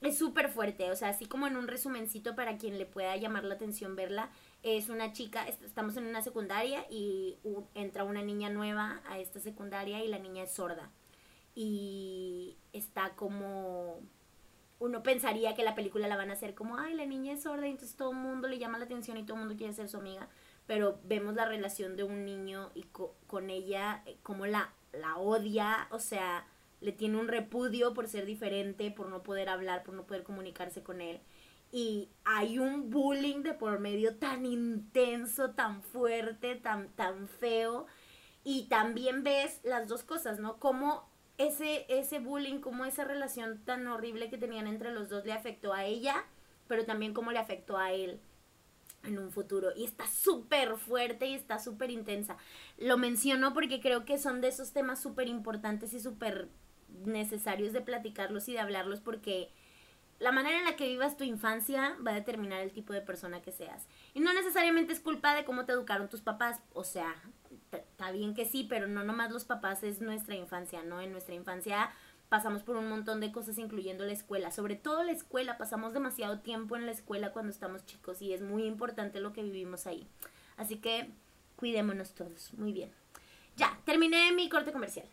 Es súper fuerte, o sea, así como en un resumencito para quien le pueda llamar la atención verla, es una chica, estamos en una secundaria y entra una niña nueva a esta secundaria y la niña es sorda. Y está como uno pensaría que la película la van a hacer como, ay, la niña es sorda y entonces todo el mundo le llama la atención y todo el mundo quiere ser su amiga, pero vemos la relación de un niño y con ella, eh, como la, la odia, o sea, le tiene un repudio por ser diferente, por no poder hablar, por no poder comunicarse con él. Y hay un bullying de por medio tan intenso, tan fuerte, tan, tan feo. Y también ves las dos cosas, ¿no? Como ese, ese bullying, como esa relación tan horrible que tenían entre los dos le afectó a ella, pero también cómo le afectó a él en un futuro. Y está súper fuerte y está súper intensa. Lo menciono porque creo que son de esos temas súper importantes y súper necesarios de platicarlos y de hablarlos porque la manera en la que vivas tu infancia va a determinar el tipo de persona que seas. Y no necesariamente es culpa de cómo te educaron tus papás. O sea, está bien que sí, pero no nomás los papás es nuestra infancia, ¿no? En nuestra infancia pasamos por un montón de cosas, incluyendo la escuela. Sobre todo la escuela, pasamos demasiado tiempo en la escuela cuando estamos chicos y es muy importante lo que vivimos ahí. Así que cuidémonos todos. Muy bien. Ya, terminé mi corte comercial.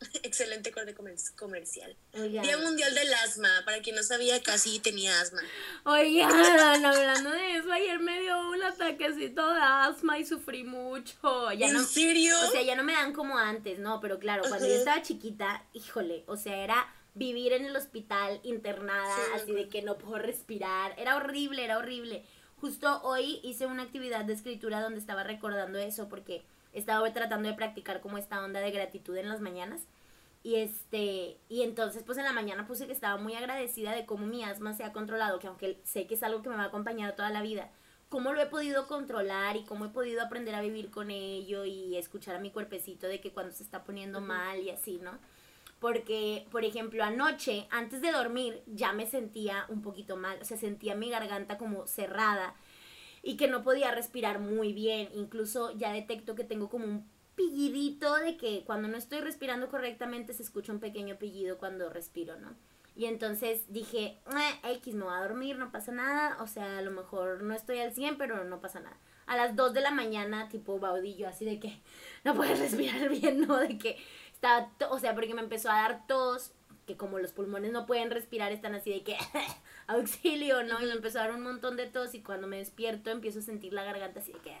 Excelente corte comercial. Día Mundial del Asma. Para quien no sabía, casi tenía asma. Oigan, hablando de eso, ayer me dio un ataquecito de asma y sufrí mucho. Ya ¿En serio? O sea, ya no me dan como antes, ¿no? Pero claro, cuando yo estaba chiquita, híjole, o sea, era vivir en el hospital internada, así de que no puedo respirar. Era horrible, era horrible. Justo hoy hice una actividad de escritura donde estaba recordando eso porque estaba tratando de practicar como esta onda de gratitud en las mañanas. Y este, y entonces pues en la mañana puse que estaba muy agradecida de cómo mi asma se ha controlado, que aunque sé que es algo que me va a acompañar toda la vida, cómo lo he podido controlar y cómo he podido aprender a vivir con ello y escuchar a mi cuerpecito de que cuando se está poniendo mal y así, ¿no? Porque, por ejemplo, anoche, antes de dormir, ya me sentía un poquito mal, o sea, sentía mi garganta como cerrada y que no podía respirar muy bien. Incluso ya detecto que tengo como un pillidito de que cuando no estoy respirando correctamente se escucha un pequeño pillido cuando respiro, ¿no? Y entonces dije, X, me voy a dormir, no pasa nada. O sea, a lo mejor no estoy al 100, pero no pasa nada. A las 2 de la mañana, tipo baudillo, así de que no puedes respirar bien, ¿no? De que estaba, o sea, porque me empezó a dar tos, que como los pulmones no pueden respirar, están así de que auxilio, ¿no? Y me empezó a dar un montón de tos y cuando me despierto empiezo a sentir la garganta así de que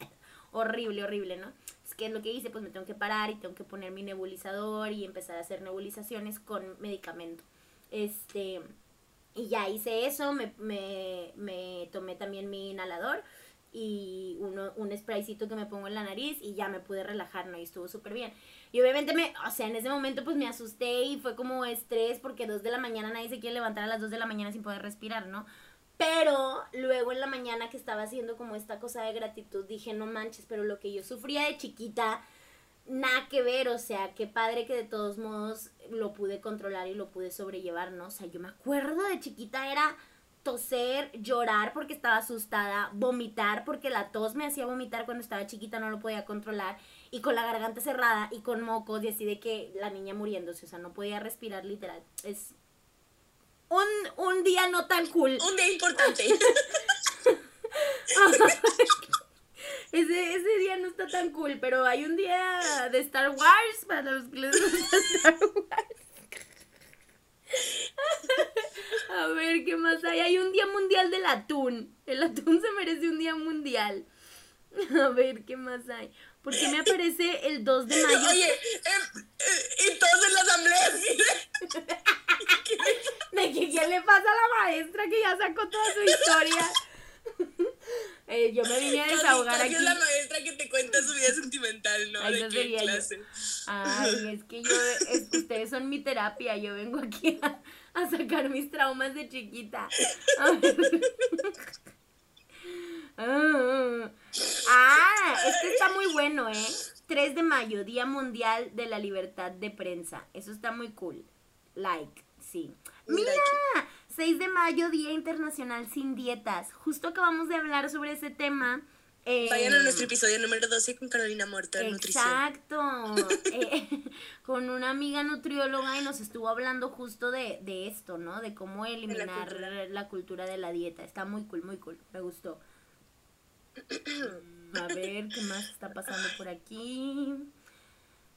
horrible, horrible, ¿no? Es que es lo que hice, pues me tengo que parar y tengo que poner mi nebulizador y empezar a hacer nebulizaciones con medicamento. Este, y ya hice eso, me, me, me tomé también mi inhalador y uno, un spraycito que me pongo en la nariz y ya me pude relajar, ¿no? Y estuvo súper bien. Y obviamente me, o sea, en ese momento pues me asusté y fue como estrés porque dos de la mañana nadie se quiere levantar a las dos de la mañana sin poder respirar, ¿no? Pero luego en la mañana que estaba haciendo como esta cosa de gratitud dije, no manches, pero lo que yo sufría de chiquita, nada que ver, o sea, qué padre que de todos modos lo pude controlar y lo pude sobrellevar, ¿no? O sea, yo me acuerdo de chiquita era toser, llorar porque estaba asustada, vomitar porque la tos me hacía vomitar cuando estaba chiquita, no lo podía controlar y con la garganta cerrada y con mocos y así de que la niña muriéndose, o sea, no podía respirar literal. Es un, un día no tan cool. Un día importante. ese, ese día no está tan cool, pero hay un día de Star Wars para los que les gusta Star Wars. A ver, ¿qué más hay? Hay un día mundial del atún. El atún se merece un día mundial. A ver, ¿qué más hay? ¿Por qué me aparece el 2 de mayo? Oye, em, eh, y todos en la asamblea así de- ¿De que qué le pasa a la maestra que ya sacó toda su historia? Eh, yo me vine a desahogar aquí. es la maestra que te cuenta su vida sentimental, ¿no? Ay, ¿De qué yo. clase? Ay, es que yo, es que ustedes son mi terapia, yo vengo aquí a, a sacar mis traumas de chiquita. A ver. Ah, Ah, este está muy bueno, ¿eh? 3 de mayo, Día Mundial de la Libertad de Prensa. Eso está muy cool. Like, sí. Mira, 6 de mayo, Día Internacional sin Dietas. Justo acabamos de hablar sobre ese tema. eh, Vayan a nuestro episodio número 12 con Carolina Muerta de Nutrición. Exacto. Eh, con una amiga nutrióloga y nos estuvo hablando justo de, de esto, ¿no? De cómo eliminar cultura. la cultura de la dieta. Está muy cool, muy cool. Me gustó. A ver, ¿qué más está pasando por aquí?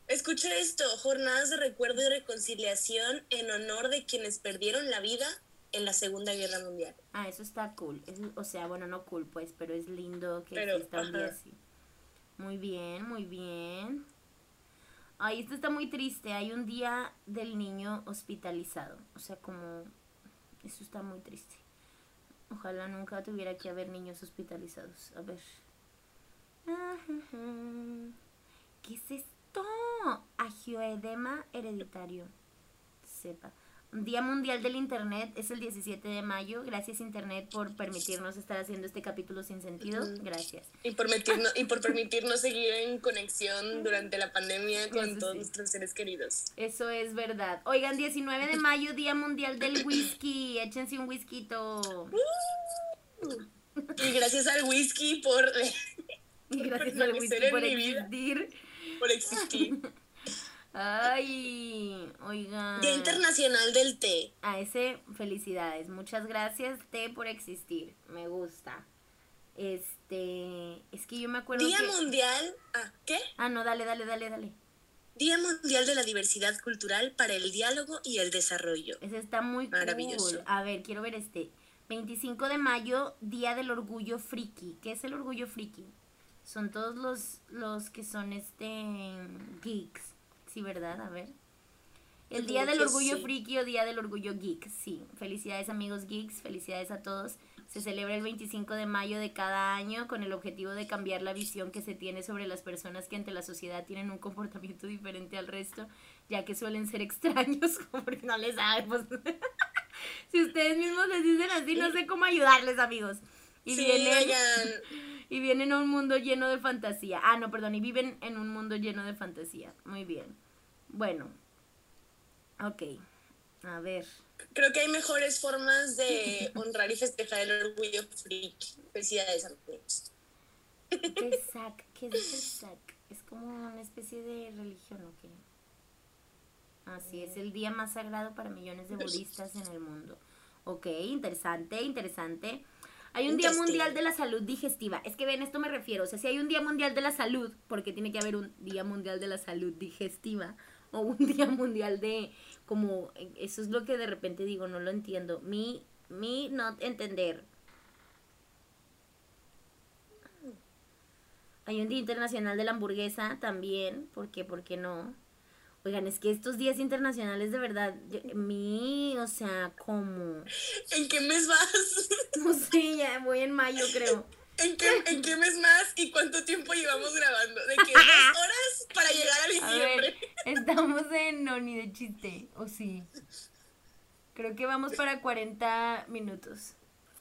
Escucha esto, jornadas de recuerdo y reconciliación en honor de quienes perdieron la vida en la Segunda Guerra Mundial. Ah, eso está cool. Es- o sea, bueno, no cool, pues, pero es lindo que Pero, exista un día así. Muy bien, muy bien. Ay, esto está muy triste. Hay un día del niño hospitalizado. O sea, como... Eso está muy triste. Ojalá nunca tuviera que haber niños hospitalizados. A ver. ¿Qué es esto? Angioedema hereditario. Sepa. Día Mundial del Internet es el 17 de mayo. Gracias Internet por permitirnos estar haciendo este capítulo sin sentido. Gracias. Y por, metirnos, y por permitirnos seguir en conexión durante la pandemia con Eso todos sí. nuestros seres queridos. Eso es verdad. Oigan, 19 de mayo, Día Mundial del Whisky. Échense un whisky. Y gracias al whisky por, Y gracias al whisky existir. por existir. Ay, oigan. Día Internacional del Té. A ese, felicidades. Muchas gracias, T, por existir. Me gusta. Este. Es que yo me acuerdo. Día que... Mundial. Ah, ¿qué? Ah, no, dale, dale, dale, dale. Día Mundial de la Diversidad Cultural para el Diálogo y el Desarrollo. Ese está muy Maravilloso. cool. A ver, quiero ver este. 25 de mayo, Día del Orgullo Friki. ¿Qué es el Orgullo Friki? Son todos los, los que son este geeks. Sí, ¿verdad? A ver. El Supongo Día del Orgullo sí. Friki o Día del Orgullo Geek. Sí. Felicidades amigos geeks, felicidades a todos. Se celebra el 25 de mayo de cada año con el objetivo de cambiar la visión que se tiene sobre las personas que ante la sociedad tienen un comportamiento diferente al resto, ya que suelen ser extraños, porque no les saben, pues. si ustedes mismos les dicen así, no sé cómo ayudarles, amigos. Y sí, vienen, oigan, y vienen a un mundo lleno de fantasía. Ah, no, perdón, y viven en un mundo lleno de fantasía. Muy bien. Bueno. Ok. A ver. creo que hay mejores formas de honrar y festejar el orgullo friki. Felicidades, amigos. ¿qué es Vesak? Es como una especie de religión, ¿o qué? Así es, el día más sagrado para millones de budistas en el mundo. Ok, interesante, interesante. Hay un Día. Mundial de la Salud Digestiva. Es que ven, esto me refiero. O sea, si hay un Día Mundial de la Salud, porque tiene que haber un Día Mundial de la Salud Digestiva. O un Día Mundial de, como, eso es lo que de repente digo, no lo entiendo. Mi, mi not entender. Hay un Día Internacional de la Hamburguesa también, porque, ¿por qué no? Oigan, es que estos días internacionales de verdad, yo- mi, o sea, como, ¿En qué mes vas? no sé, ya voy en mayo creo. ¿En qué, ¿En qué mes más? ¿Y cuánto tiempo llevamos grabando? ¿De qué? ¿Dos horas para llegar a A diciembre? ver, estamos en no ni de chiste, o sí. Creo que vamos para 40 minutos.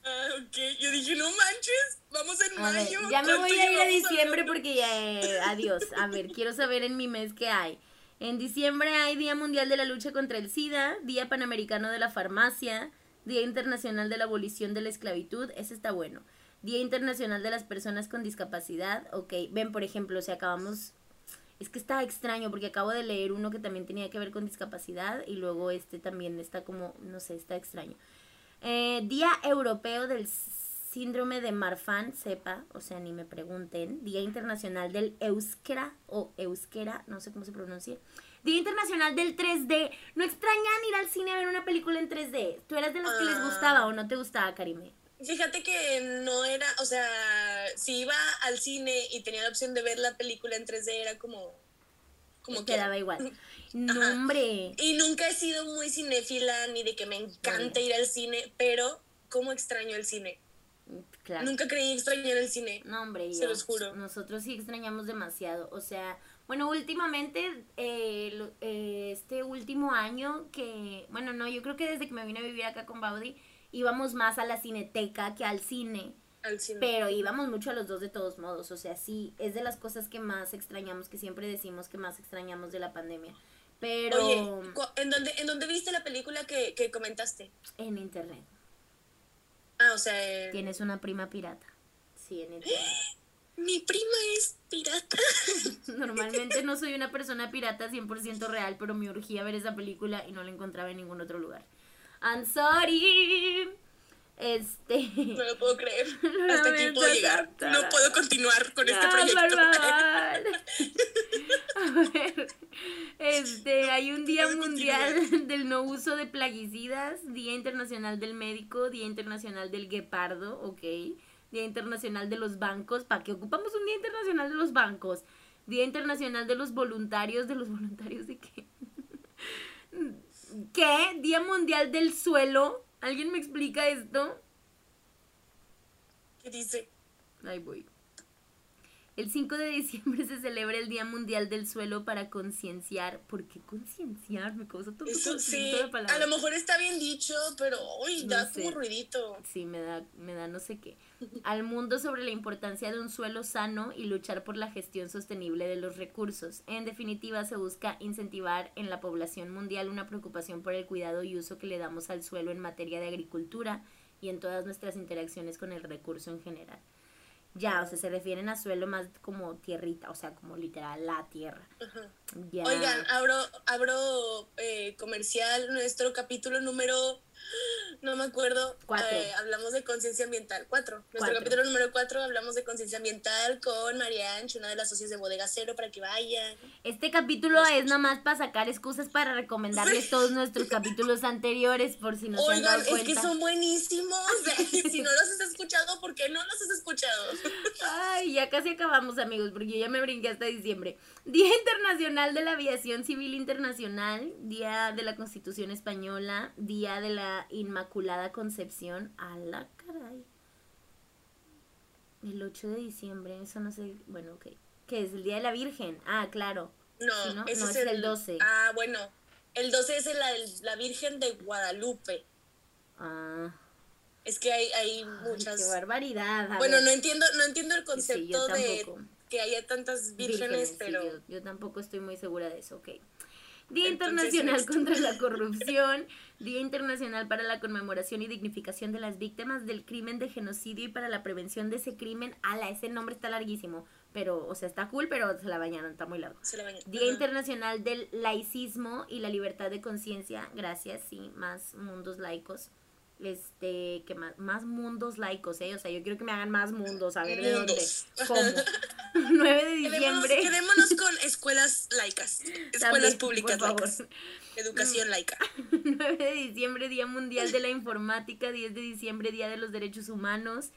Ah, ok. Yo dije, no manches, vamos en A ver, mayo. ya me ¿cuánto voy a ir a diciembre porque ya, eh, adiós. A ver, quiero saber en mi mes qué hay. En diciembre hay Día Mundial de la Lucha contra el SIDA, Día Panamericano de la Farmacia, Día Internacional de la Abolición de la Esclavitud, ese está bueno. Día Internacional de las Personas con Discapacidad, ok. Ven, por ejemplo, si acabamos... Es que está extraño porque acabo de leer uno que también tenía que ver con discapacidad y luego este también está como, no sé, está extraño. Eh, Día Europeo del Síndrome de Marfan, sepa, o sea, ni me pregunten. Día Internacional del Euskera o Euskera, no sé cómo se pronuncia. Día Internacional del 3D. ¿No extrañan ir al cine a ver una película en 3D? ¿Tú eras de los que les Ah. gustaba o no te gustaba, Karime? Fíjate que no era, o sea, si iba al cine y tenía la opción de ver la película en 3D, era como. como Te que. daba igual. No, hombre. Y nunca he sido muy cinéfila ni de que me encanta ir al cine, pero ¿cómo extraño el cine? Claro. Nunca creí extrañar el cine. No, hombre, Se yo- los juro. Nosotros sí extrañamos demasiado. O sea, bueno, últimamente, eh, lo- eh, este último año que, bueno, no, yo creo que desde que me vine a vivir acá con Baudi, íbamos más a la cineteca que al cine. Al cine. Pero íbamos mucho a los dos de todos modos. O sea, sí, es de las cosas que más extrañamos, que siempre decimos que más extrañamos de la pandemia. Pero Oye, ¿en dónde, ¿en dónde viste la película que, que comentaste? en internet. Ah, o sea, en- Tienes una prima pirata. Sí, en internet. mi prima es pirata. Normalmente no soy una persona pirata 100% real, pero me urgía ver esa película y no la encontraba en ningún otro lugar. I'm sorry. Este. No lo puedo creer. Lo Hasta aquí puedo llegar. No puedo continuar con este No, proyecto. por favor. A ver, este, hay un día mundial del no uso de plaguicidas, Día Internacional del Médico, Día Internacional del Guepardo, ok, Día Internacional de los Bancos, ¿para qué ocupamos un Día Internacional de los Bancos? Día Internacional de los Voluntarios, ¿de los voluntarios de qué? ¿Qué? Día Mundial del Suelo, ¿alguien me explica esto? ¿Qué dice? Ahí voy. El 5 de diciembre se celebra el Día Mundial del Suelo para concienciar. ¿Por qué concienciar? Me causa todo Eso sí, a lo mejor está bien dicho, pero uy, No da sé. como ruidito. Sí, me da, me da no sé qué. Al mundo sobre la importancia de un suelo sano y luchar por la gestión sostenible de los recursos. En definitiva, se busca incentivar en la población mundial una preocupación por el cuidado y uso que le damos al suelo en materia de agricultura y en todas nuestras interacciones con el recurso en general. Ya, o sea, se refieren a suelo más como tierrita, o sea, como literal la tierra. Ajá. Ya. Oigan, abro, abro eh, comercial, nuestro capítulo número, no me acuerdo, Cuatro. eh, hablamos de conciencia ambiental, cuatro. Nuestro Cuatro. capítulo número cuatro hablamos de conciencia ambiental con Marianche, una de las socias de Bodega Cero, para que vayan. Este capítulo es nomás para sacar excusas para recomendarles todos nuestros capítulos anteriores por si no se han dado es cuenta. que son buenísimos, si no los has escuchado, ¿por qué no los has escuchado? Ay, ya casi acabamos, amigos, porque yo ya me brinqué hasta diciembre. Día Internacional de la Aviación Civil Internacional, Día de la Constitución Española, Día de la Inmaculada Concepción. A la caray. El 8 de diciembre, eso no sé. Bueno, ok. ¿Qué es? El Día de la Virgen. Ah, claro. No, Sí, ¿no? ese No, es, es el, el 12. Ah, bueno, el 12 es la, la Virgen de Guadalupe. Ah, Es que hay, hay ay, muchas... qué barbaridad. a Bueno, ver. no entiendo, no entiendo el concepto de que haya tantas vírgenes, pero yo, yo tampoco estoy muy segura de eso, ok. Día Entonces, Internacional este- contra la Corrupción, Día Internacional para la Conmemoración y Dignificación de las Víctimas del Crimen de Genocidio y para la Prevención de ese crimen. Ala, ese nombre está larguísimo, pero, o sea, está cool, pero se la bañaron, está muy largo. se la bañan. Día Ajá. Internacional del Laicismo y la Libertad de Conciencia, gracias, sí, más mundos laicos. Este, que más, más mundos laicos, ¿eh? O sea, yo quiero que me hagan más mundos, a ver de dónde. ¿Cómo? 9 de Quedémonos, diciembre. quedémonos con escuelas laicas, escuelas También, públicas por favor. laicas, educación laica. 9 de diciembre, Día Mundial de la Informática, 10 de diciembre, Día de los Derechos Humanos.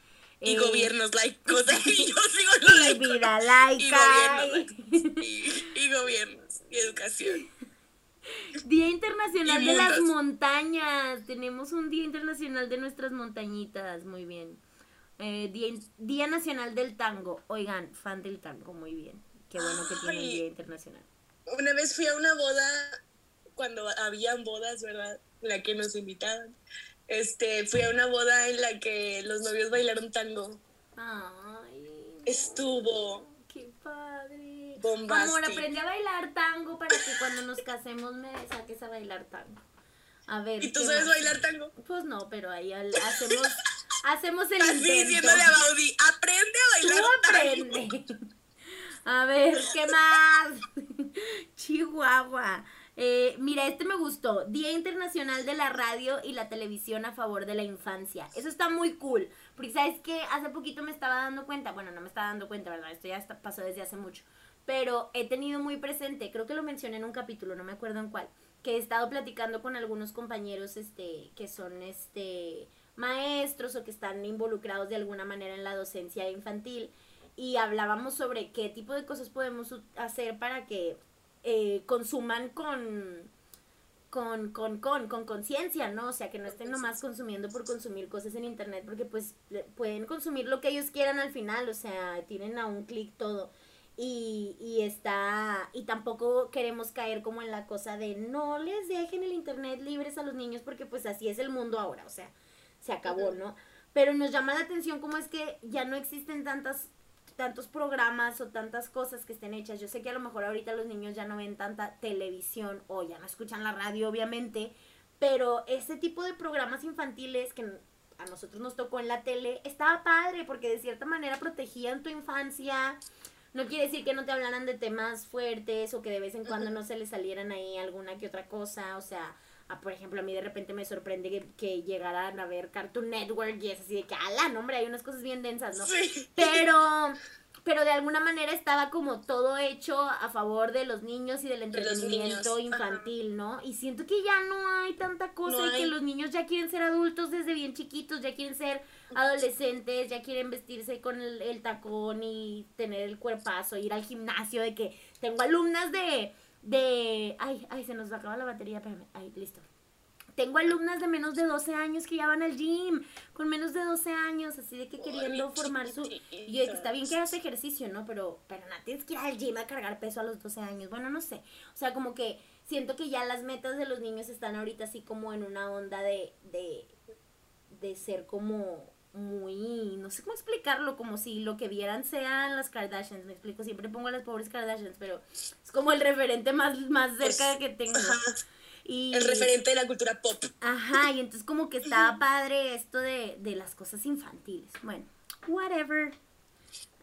Y eh, gobiernos laicos, y yo sigo lo Y laico. vida Y laica. gobiernos laicos. Y, y gobiernos, y educación. Día Internacional de las. Montañas. Tenemos un Día Internacional de nuestras montañitas. Muy bien. Eh, día, Día Nacional del Tango. Oigan, fan del tango. Muy bien. Qué bueno que tiene Ay. Día Internacional. Una vez fui a una boda, cuando habían bodas, ¿verdad? La que nos invitaban. Este, fui a una boda en la que los novios bailaron tango. Ay. Estuvo. Bombastic. Amor, aprendí a bailar tango para que cuando nos casemos me saques a bailar tango. A ver. ¿Y tú ¿qué sabes más? bailar tango? Pues no, pero ahí al- hacemos, hacemos el Así intento. diciéndole a Baudi, aprende a Tú bailar tango. aprende. A ver, ¿qué más? Chihuahua. Eh, mira, este me gustó. Día Internacional de la Radio y la Televisión a favor de la infancia. Eso está muy cool. Porque sabes que hace poquito me estaba dando cuenta, bueno, no me estaba dando cuenta, ¿verdad? Esto ya está- pasó desde hace mucho. Pero he tenido muy presente, creo que lo mencioné en un capítulo, no me acuerdo en cuál, que he estado platicando con algunos compañeros este que son este maestros o que están involucrados de alguna manera en la docencia infantil y hablábamos sobre qué tipo de cosas podemos hacer para que eh, consuman con con con con con conciencia, ¿no? O sea, que no estén nomás consumiendo por consumir cosas en internet porque pues pueden consumir lo que ellos quieran al final, o sea, tienen a un clic todo. Y, y está, y tampoco queremos caer como en la cosa de no les dejen el internet libres a los niños porque pues así es el mundo ahora, o sea, se acabó, ¿no? Pero nos llama la atención cómo es que ya no existen tantas tantos programas o tantas cosas que estén hechas. Yo sé que a lo mejor ahorita los niños ya no ven tanta televisión o ya no escuchan la radio, obviamente, pero ese tipo de programas infantiles que a nosotros nos tocó en la tele estaba padre porque de cierta manera protegían tu infancia. No quiere decir que no te hablaran de temas fuertes o que de vez en cuando no se les salieran ahí alguna que otra cosa, o sea, por ejemplo, a mí de repente me sorprende que, que, llegaran a ver Cartoon Network y es así de que, ala, no, hombre, hay unas cosas bien densas, ¿no? Pero, pero de alguna manera estaba como todo hecho a favor de los niños y del entretenimiento infantil, ¿no? Y siento que ya no hay tanta cosa y que los niños ya quieren ser adultos desde bien chiquitos, ya quieren ser adolescentes, ya quieren vestirse con el, el tacón y tener el cuerpazo, ir al gimnasio, de que tengo alumnas de de... Ay, ay, se nos acaba la batería, espérame. Ay, listo. Tengo alumnas de menos de 12 años que ya van al gym, con menos de 12 años, así de que queriendo formar su... Y yo, que está bien que hagas ejercicio, ¿no? Pero, pero no tienes que ir al gym a cargar peso a los 12 años. Bueno, no sé. O sea, como que siento que ya las metas de los niños están ahorita así como en una onda de, de, de ser como muy, no sé cómo explicarlo, como si lo que vieran sean las Kardashians, me explico, siempre pongo a las pobres Kardashians, pero es como el referente más, más cerca que tengo. Y, el referente de la cultura pop. Ajá, y entonces como que estaba padre esto de, de las cosas infantiles. Bueno, whatever.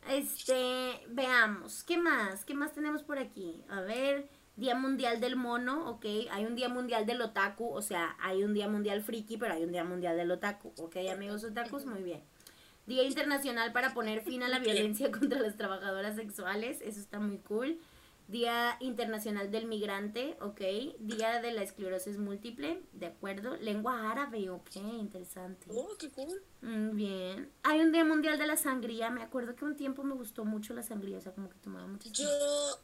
Este, veamos, ¿qué más? ¿Qué más tenemos por aquí? A ver, Día Mundial del Mono, ok. Hay un Día Mundial del Otaku, o sea, hay un Día Mundial Friki, pero hay un Día Mundial del Otaku, ok, amigos otakus, muy bien. Día Internacional para poner fin a la violencia contra las trabajadoras sexuales, eso está muy cool. Día Internacional del Migrante, ok. Día de la Esclerosis Múltiple, de acuerdo. Lengua árabe, ok, interesante. Oh, qué cool. Mm, bien. Hay un Día Mundial de la Sangría. Me acuerdo que un tiempo me gustó mucho la sangría, o sea, como que tomaba mucho. Yo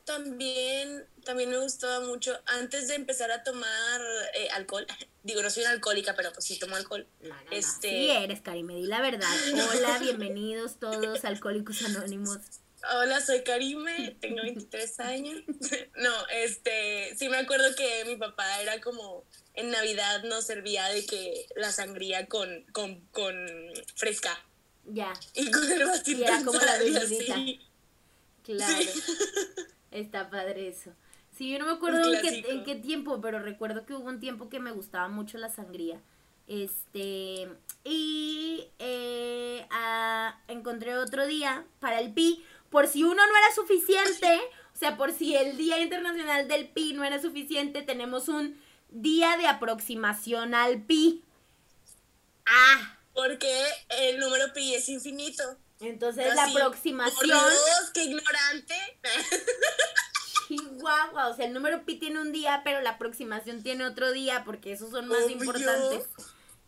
también, también me gustaba mucho. Antes de empezar a tomar eh, alcohol, digo, no soy una alcohólica, pero pues sí tomo alcohol. este... Sí eres, Cari, me di la verdad. Hola, bienvenidos todos, Alcohólicos Anónimos. Hola, soy Karime, tengo 23 años. No, este, sí me acuerdo que mi papá era como, en Navidad nos servía de que la sangría con, con, con fresca. Ya. Y con el era como la bebidita. Claro. Está padre eso. Sí, yo no me acuerdo en qué, en qué, tiempo, pero recuerdo que hubo un tiempo que me gustaba mucho la sangría. Este, y eh, ah, encontré otro día para el pi, por si uno no era suficiente, o sea, por si el Día Internacional del Pi no era suficiente, tenemos un día de aproximación al pi. Ah. Porque el número pi es infinito. Entonces la aproximación. Por qué ignorante. Chihuahua, o sea, el número pi tiene un día, pero la aproximación tiene otro día, porque esos son más importantes.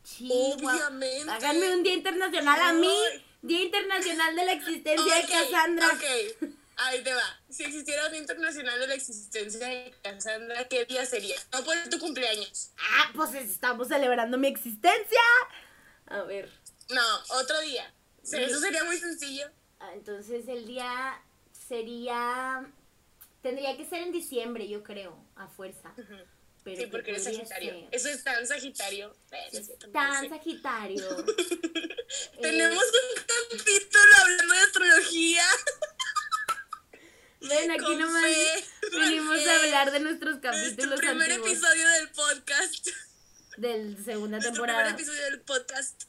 Chihuahua. Obviamente. Háganme un día internacional a mí. Día Internacional de la Existencia de Cassandra. Ok, ahí te va. Si existiera un Día Internacional de la Existencia de Cassandra, ¿qué día sería? No por tu cumpleaños. Ah, pues estamos celebrando mi existencia. A ver. No, otro día. Eso sería muy sencillo. Ah, entonces el día sería... Tendría que ser en diciembre, yo creo, a fuerza sí, porque eres Sagitario. Eso es tan Sagitario. tan Sagitario. Tenemos un capítulo hablando de astrología. Ven, aquí nomás venimos a hablar de nuestros capítulos Nuestro primer episodio del podcast. Del segunda temporada. Nuestro primer episodio del podcast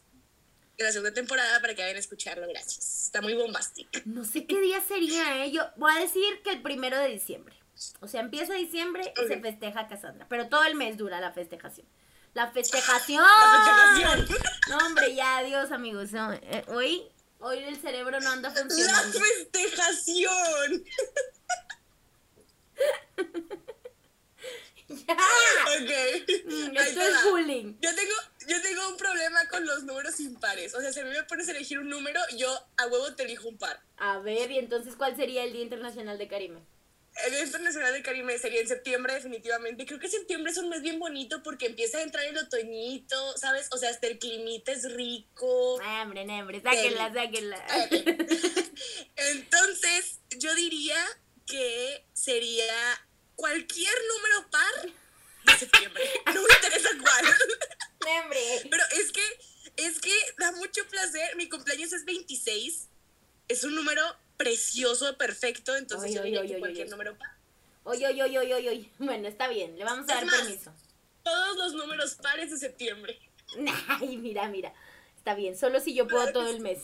de la segunda temporada para que vayan a escucharlo. Gracias. Está muy bombástico. No sé qué día sería, ¿eh? Yo voy a decir que el primero de diciembre. O sea, empieza diciembre y se festeja Cassandra. Pero todo el mes dura la festejación. ¡La festejación! ¡La festejación! No, hombre, ya, adiós, amigos. Eh, hoy, hoy el cerebro no anda funcionando. ¡La festejación! ¡Ya! Ok. Mm, esto es bullying. Yo tengo, yo tengo un problema con los números impares. O sea, si a mí me pones a elegir un número, yo a huevo te elijo un par. A ver, ¿y entonces cuál sería el Día Internacional de Karime? El Día Internacional del Caribe sería en septiembre, definitivamente. Creo que septiembre es un mes bien bonito porque empieza a entrar el otoñito, ¿sabes? O sea, hasta el climita es rico. Ah, hombre, hombre, sáquenla, sáquenla. Entonces, yo diría que sería cualquier número par de septiembre. No me interesa cuál. Hombre. Pero es que, es que da mucho placer. Mi cumpleaños es 26. Es un número precioso, perfecto, entonces Oy, yo diría oy, que oy, cualquier número par. Oye, oye, oye, oye, oye. Bueno, está bien, le vamos a Es dar más. permiso. Todos los números pares de septiembre. Ay, mira, mira. Está bien, solo si yo puedo todo el mes.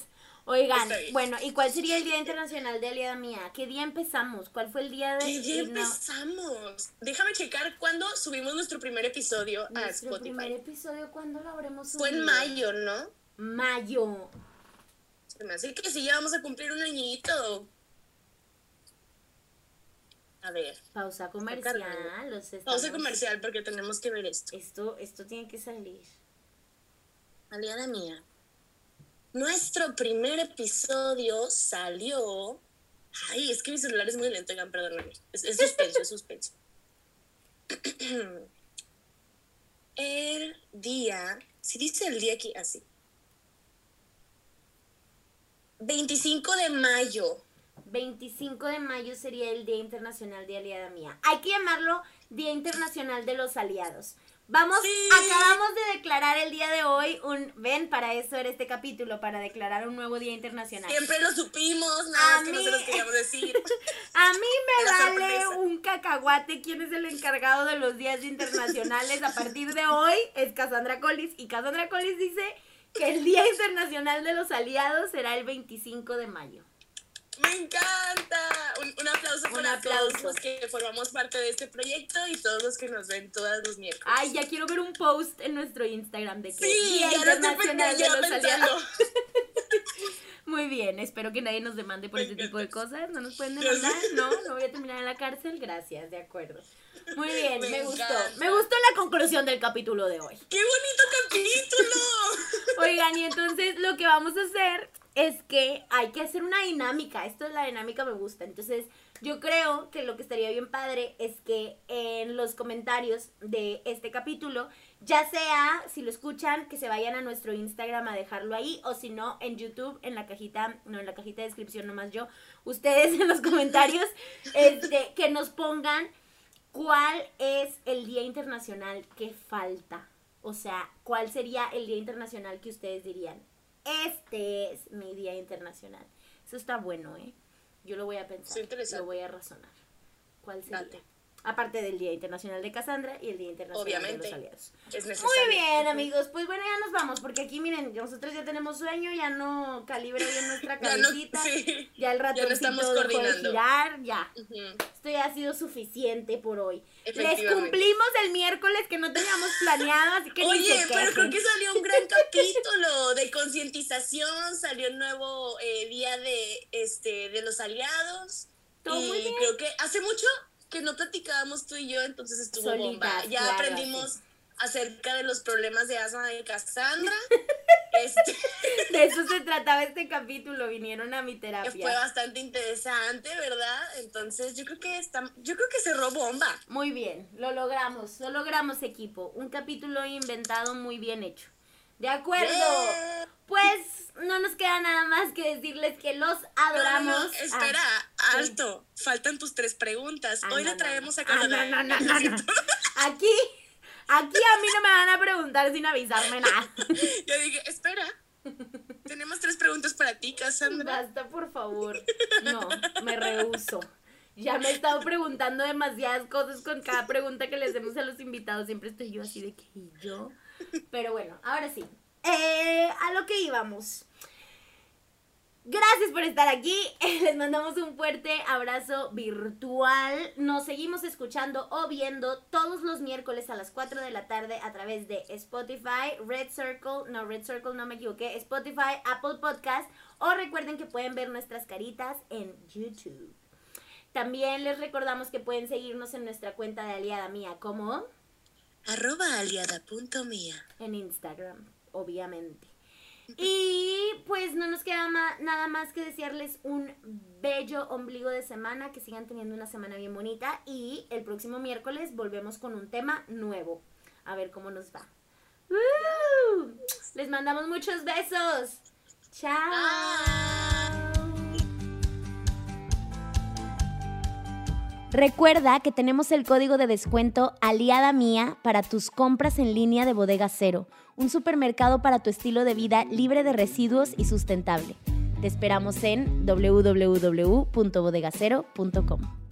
Oigan, bueno, ¿y cuál sería el Día Internacional de Aliada Mía? ¿Qué día empezamos? ¿Cuál fue el día de ¿Qué día no, empezamos? Déjame checar cuándo subimos nuestro primer episodio a nuestro Spotify. primer episodio? ¿Cuándo lo habremos subido? Fue en mayo, ¿no? Mayo. Se me hace que sí, ya vamos a cumplir un añito. A ver, Pausa comercial. Los pausa comercial porque tenemos que ver esto. Esto, esto tiene que salir. Aliada mía. Nuestro primer episodio salió. Ay, es que mi celular es muy lento, oigan, perdóname. Es, es suspenso, es suspenso. El día. Si dice el día aquí, así. 25 de mayo. 25 de mayo sería el Día Internacional de Aliada Mía. Hay que llamarlo Día Internacional de los Aliados. Vamos, Sí. acabamos de declarar el día de hoy un, ven, para eso era este capítulo, para declarar un nuevo Día Internacional. Siempre lo supimos, nada A más que no mí- se los queríamos decir. A mí me vale sorpresa. un cacahuate quién es el encargado de los días internacionales. A partir de hoy es Cassandra Collis y Cassandra Collis dice que el Día Internacional de los Aliados será el 25 de mayo. Me encanta. Un, un aplauso Un para aplauso. todos los que formamos parte de este proyecto y todos los que nos ven todos los miércoles. Ay, ya quiero ver un post en nuestro Instagram de que sí, Día Internacional de los. Aliados. Muy bien, espero que nadie nos demande por este tipo de cosas. ¿No nos pueden demandar? No, no voy a terminar en la cárcel. Gracias, de acuerdo. Muy bien, me, Me gustó. Me gustó la conclusión del capítulo de hoy. ¡Qué bonito capítulo! Oigan, y entonces lo que vamos a hacer es que hay que hacer una dinámica. Esto de la dinámica me gusta. Entonces, yo creo que lo que estaría bien padre es que en los comentarios de este capítulo, ya sea si lo escuchan, que se vayan a nuestro Instagram a dejarlo ahí, o si no, en YouTube, en la cajita, no, en la cajita de descripción nomás yo, ustedes en los comentarios, este, que nos pongan cuál es el día internacional que falta. O sea, ¿cuál sería el día internacional que ustedes dirían? Este es mi día internacional. Eso está bueno, ¿eh? Yo lo voy a pensar. Lo voy a razonar. ¿Cuál sería? Aparte del Día Internacional de Cassandra y el Día Internacional Obviamente. de los Aliados. Es necesario. Muy bien, amigos. Pues bueno, ya nos vamos, porque aquí miren, nosotros ya tenemos sueño, ya no calibra bien nuestra Ya no, cabecita. sí. Ya el Ya no ratoncito estamos dejó de girar, ya. Esto ya ha sido suficiente por hoy. Les cumplimos el miércoles que no teníamos planeado, así que Oye, pero creo que salió un gran capítulo de concientización, salió el nuevo eh, día de este de los aliados. Todo y muy bien. creo que hace mucho que no platicábamos tú y yo, entonces estuvo Solitas, bomba. Ya claro, aprendimos acerca de los problemas de asma de Cassandra. este, De eso se trataba este capítulo, vinieron a mi que terapia. fue bastante interesante, ¿verdad? Entonces yo creo que está, yo creo que cerró bomba. Muy bien, lo logramos, lo logramos equipo. Un capítulo inventado muy bien hecho. De acuerdo. Yeah. Pues no nos queda nada más que decirles que los adoramos. no, no, espera, Ah, alto. Faltan tus tres preguntas. Ah, Hoy no, le traemos a Canadá. Ah, no, no, no. Aquí, aquí a mí no me van a preguntar sin avisarme nada. Yo dije, espera. Tenemos tres preguntas para ti, Cassandra. Basta, por favor. No, me rehuso. Ya me he estado preguntando demasiadas cosas con cada pregunta que les hacemos a los invitados. Siempre estoy yo así de que ¿y yo. Pero bueno, ahora sí. Eh, a lo que íbamos. Gracias por estar aquí. Les mandamos un fuerte abrazo virtual. Nos seguimos escuchando o viendo todos los miércoles a las 4 de la tarde a través de Spotify, Red Circle, no, Red Circle, no me equivoqué, Spotify, Apple Podcast o recuerden que pueden ver nuestras caritas en YouTube. También les recordamos que pueden seguirnos en nuestra cuenta de Aliada Mía como... arroba aliada.mía. En Instagram, obviamente. Y pues no nos queda nada más que desearles un bello ombligo de semana, que sigan teniendo una semana bien bonita y el próximo miércoles volvemos con un tema nuevo. A ver cómo nos va. Les mandamos muchos besos. Chao. Recuerda que tenemos el código de descuento Aliada Mía para tus compras en línea de Bodega Cero, un supermercado para tu estilo de vida libre de residuos y sustentable. Te esperamos en www.bodegacero.com.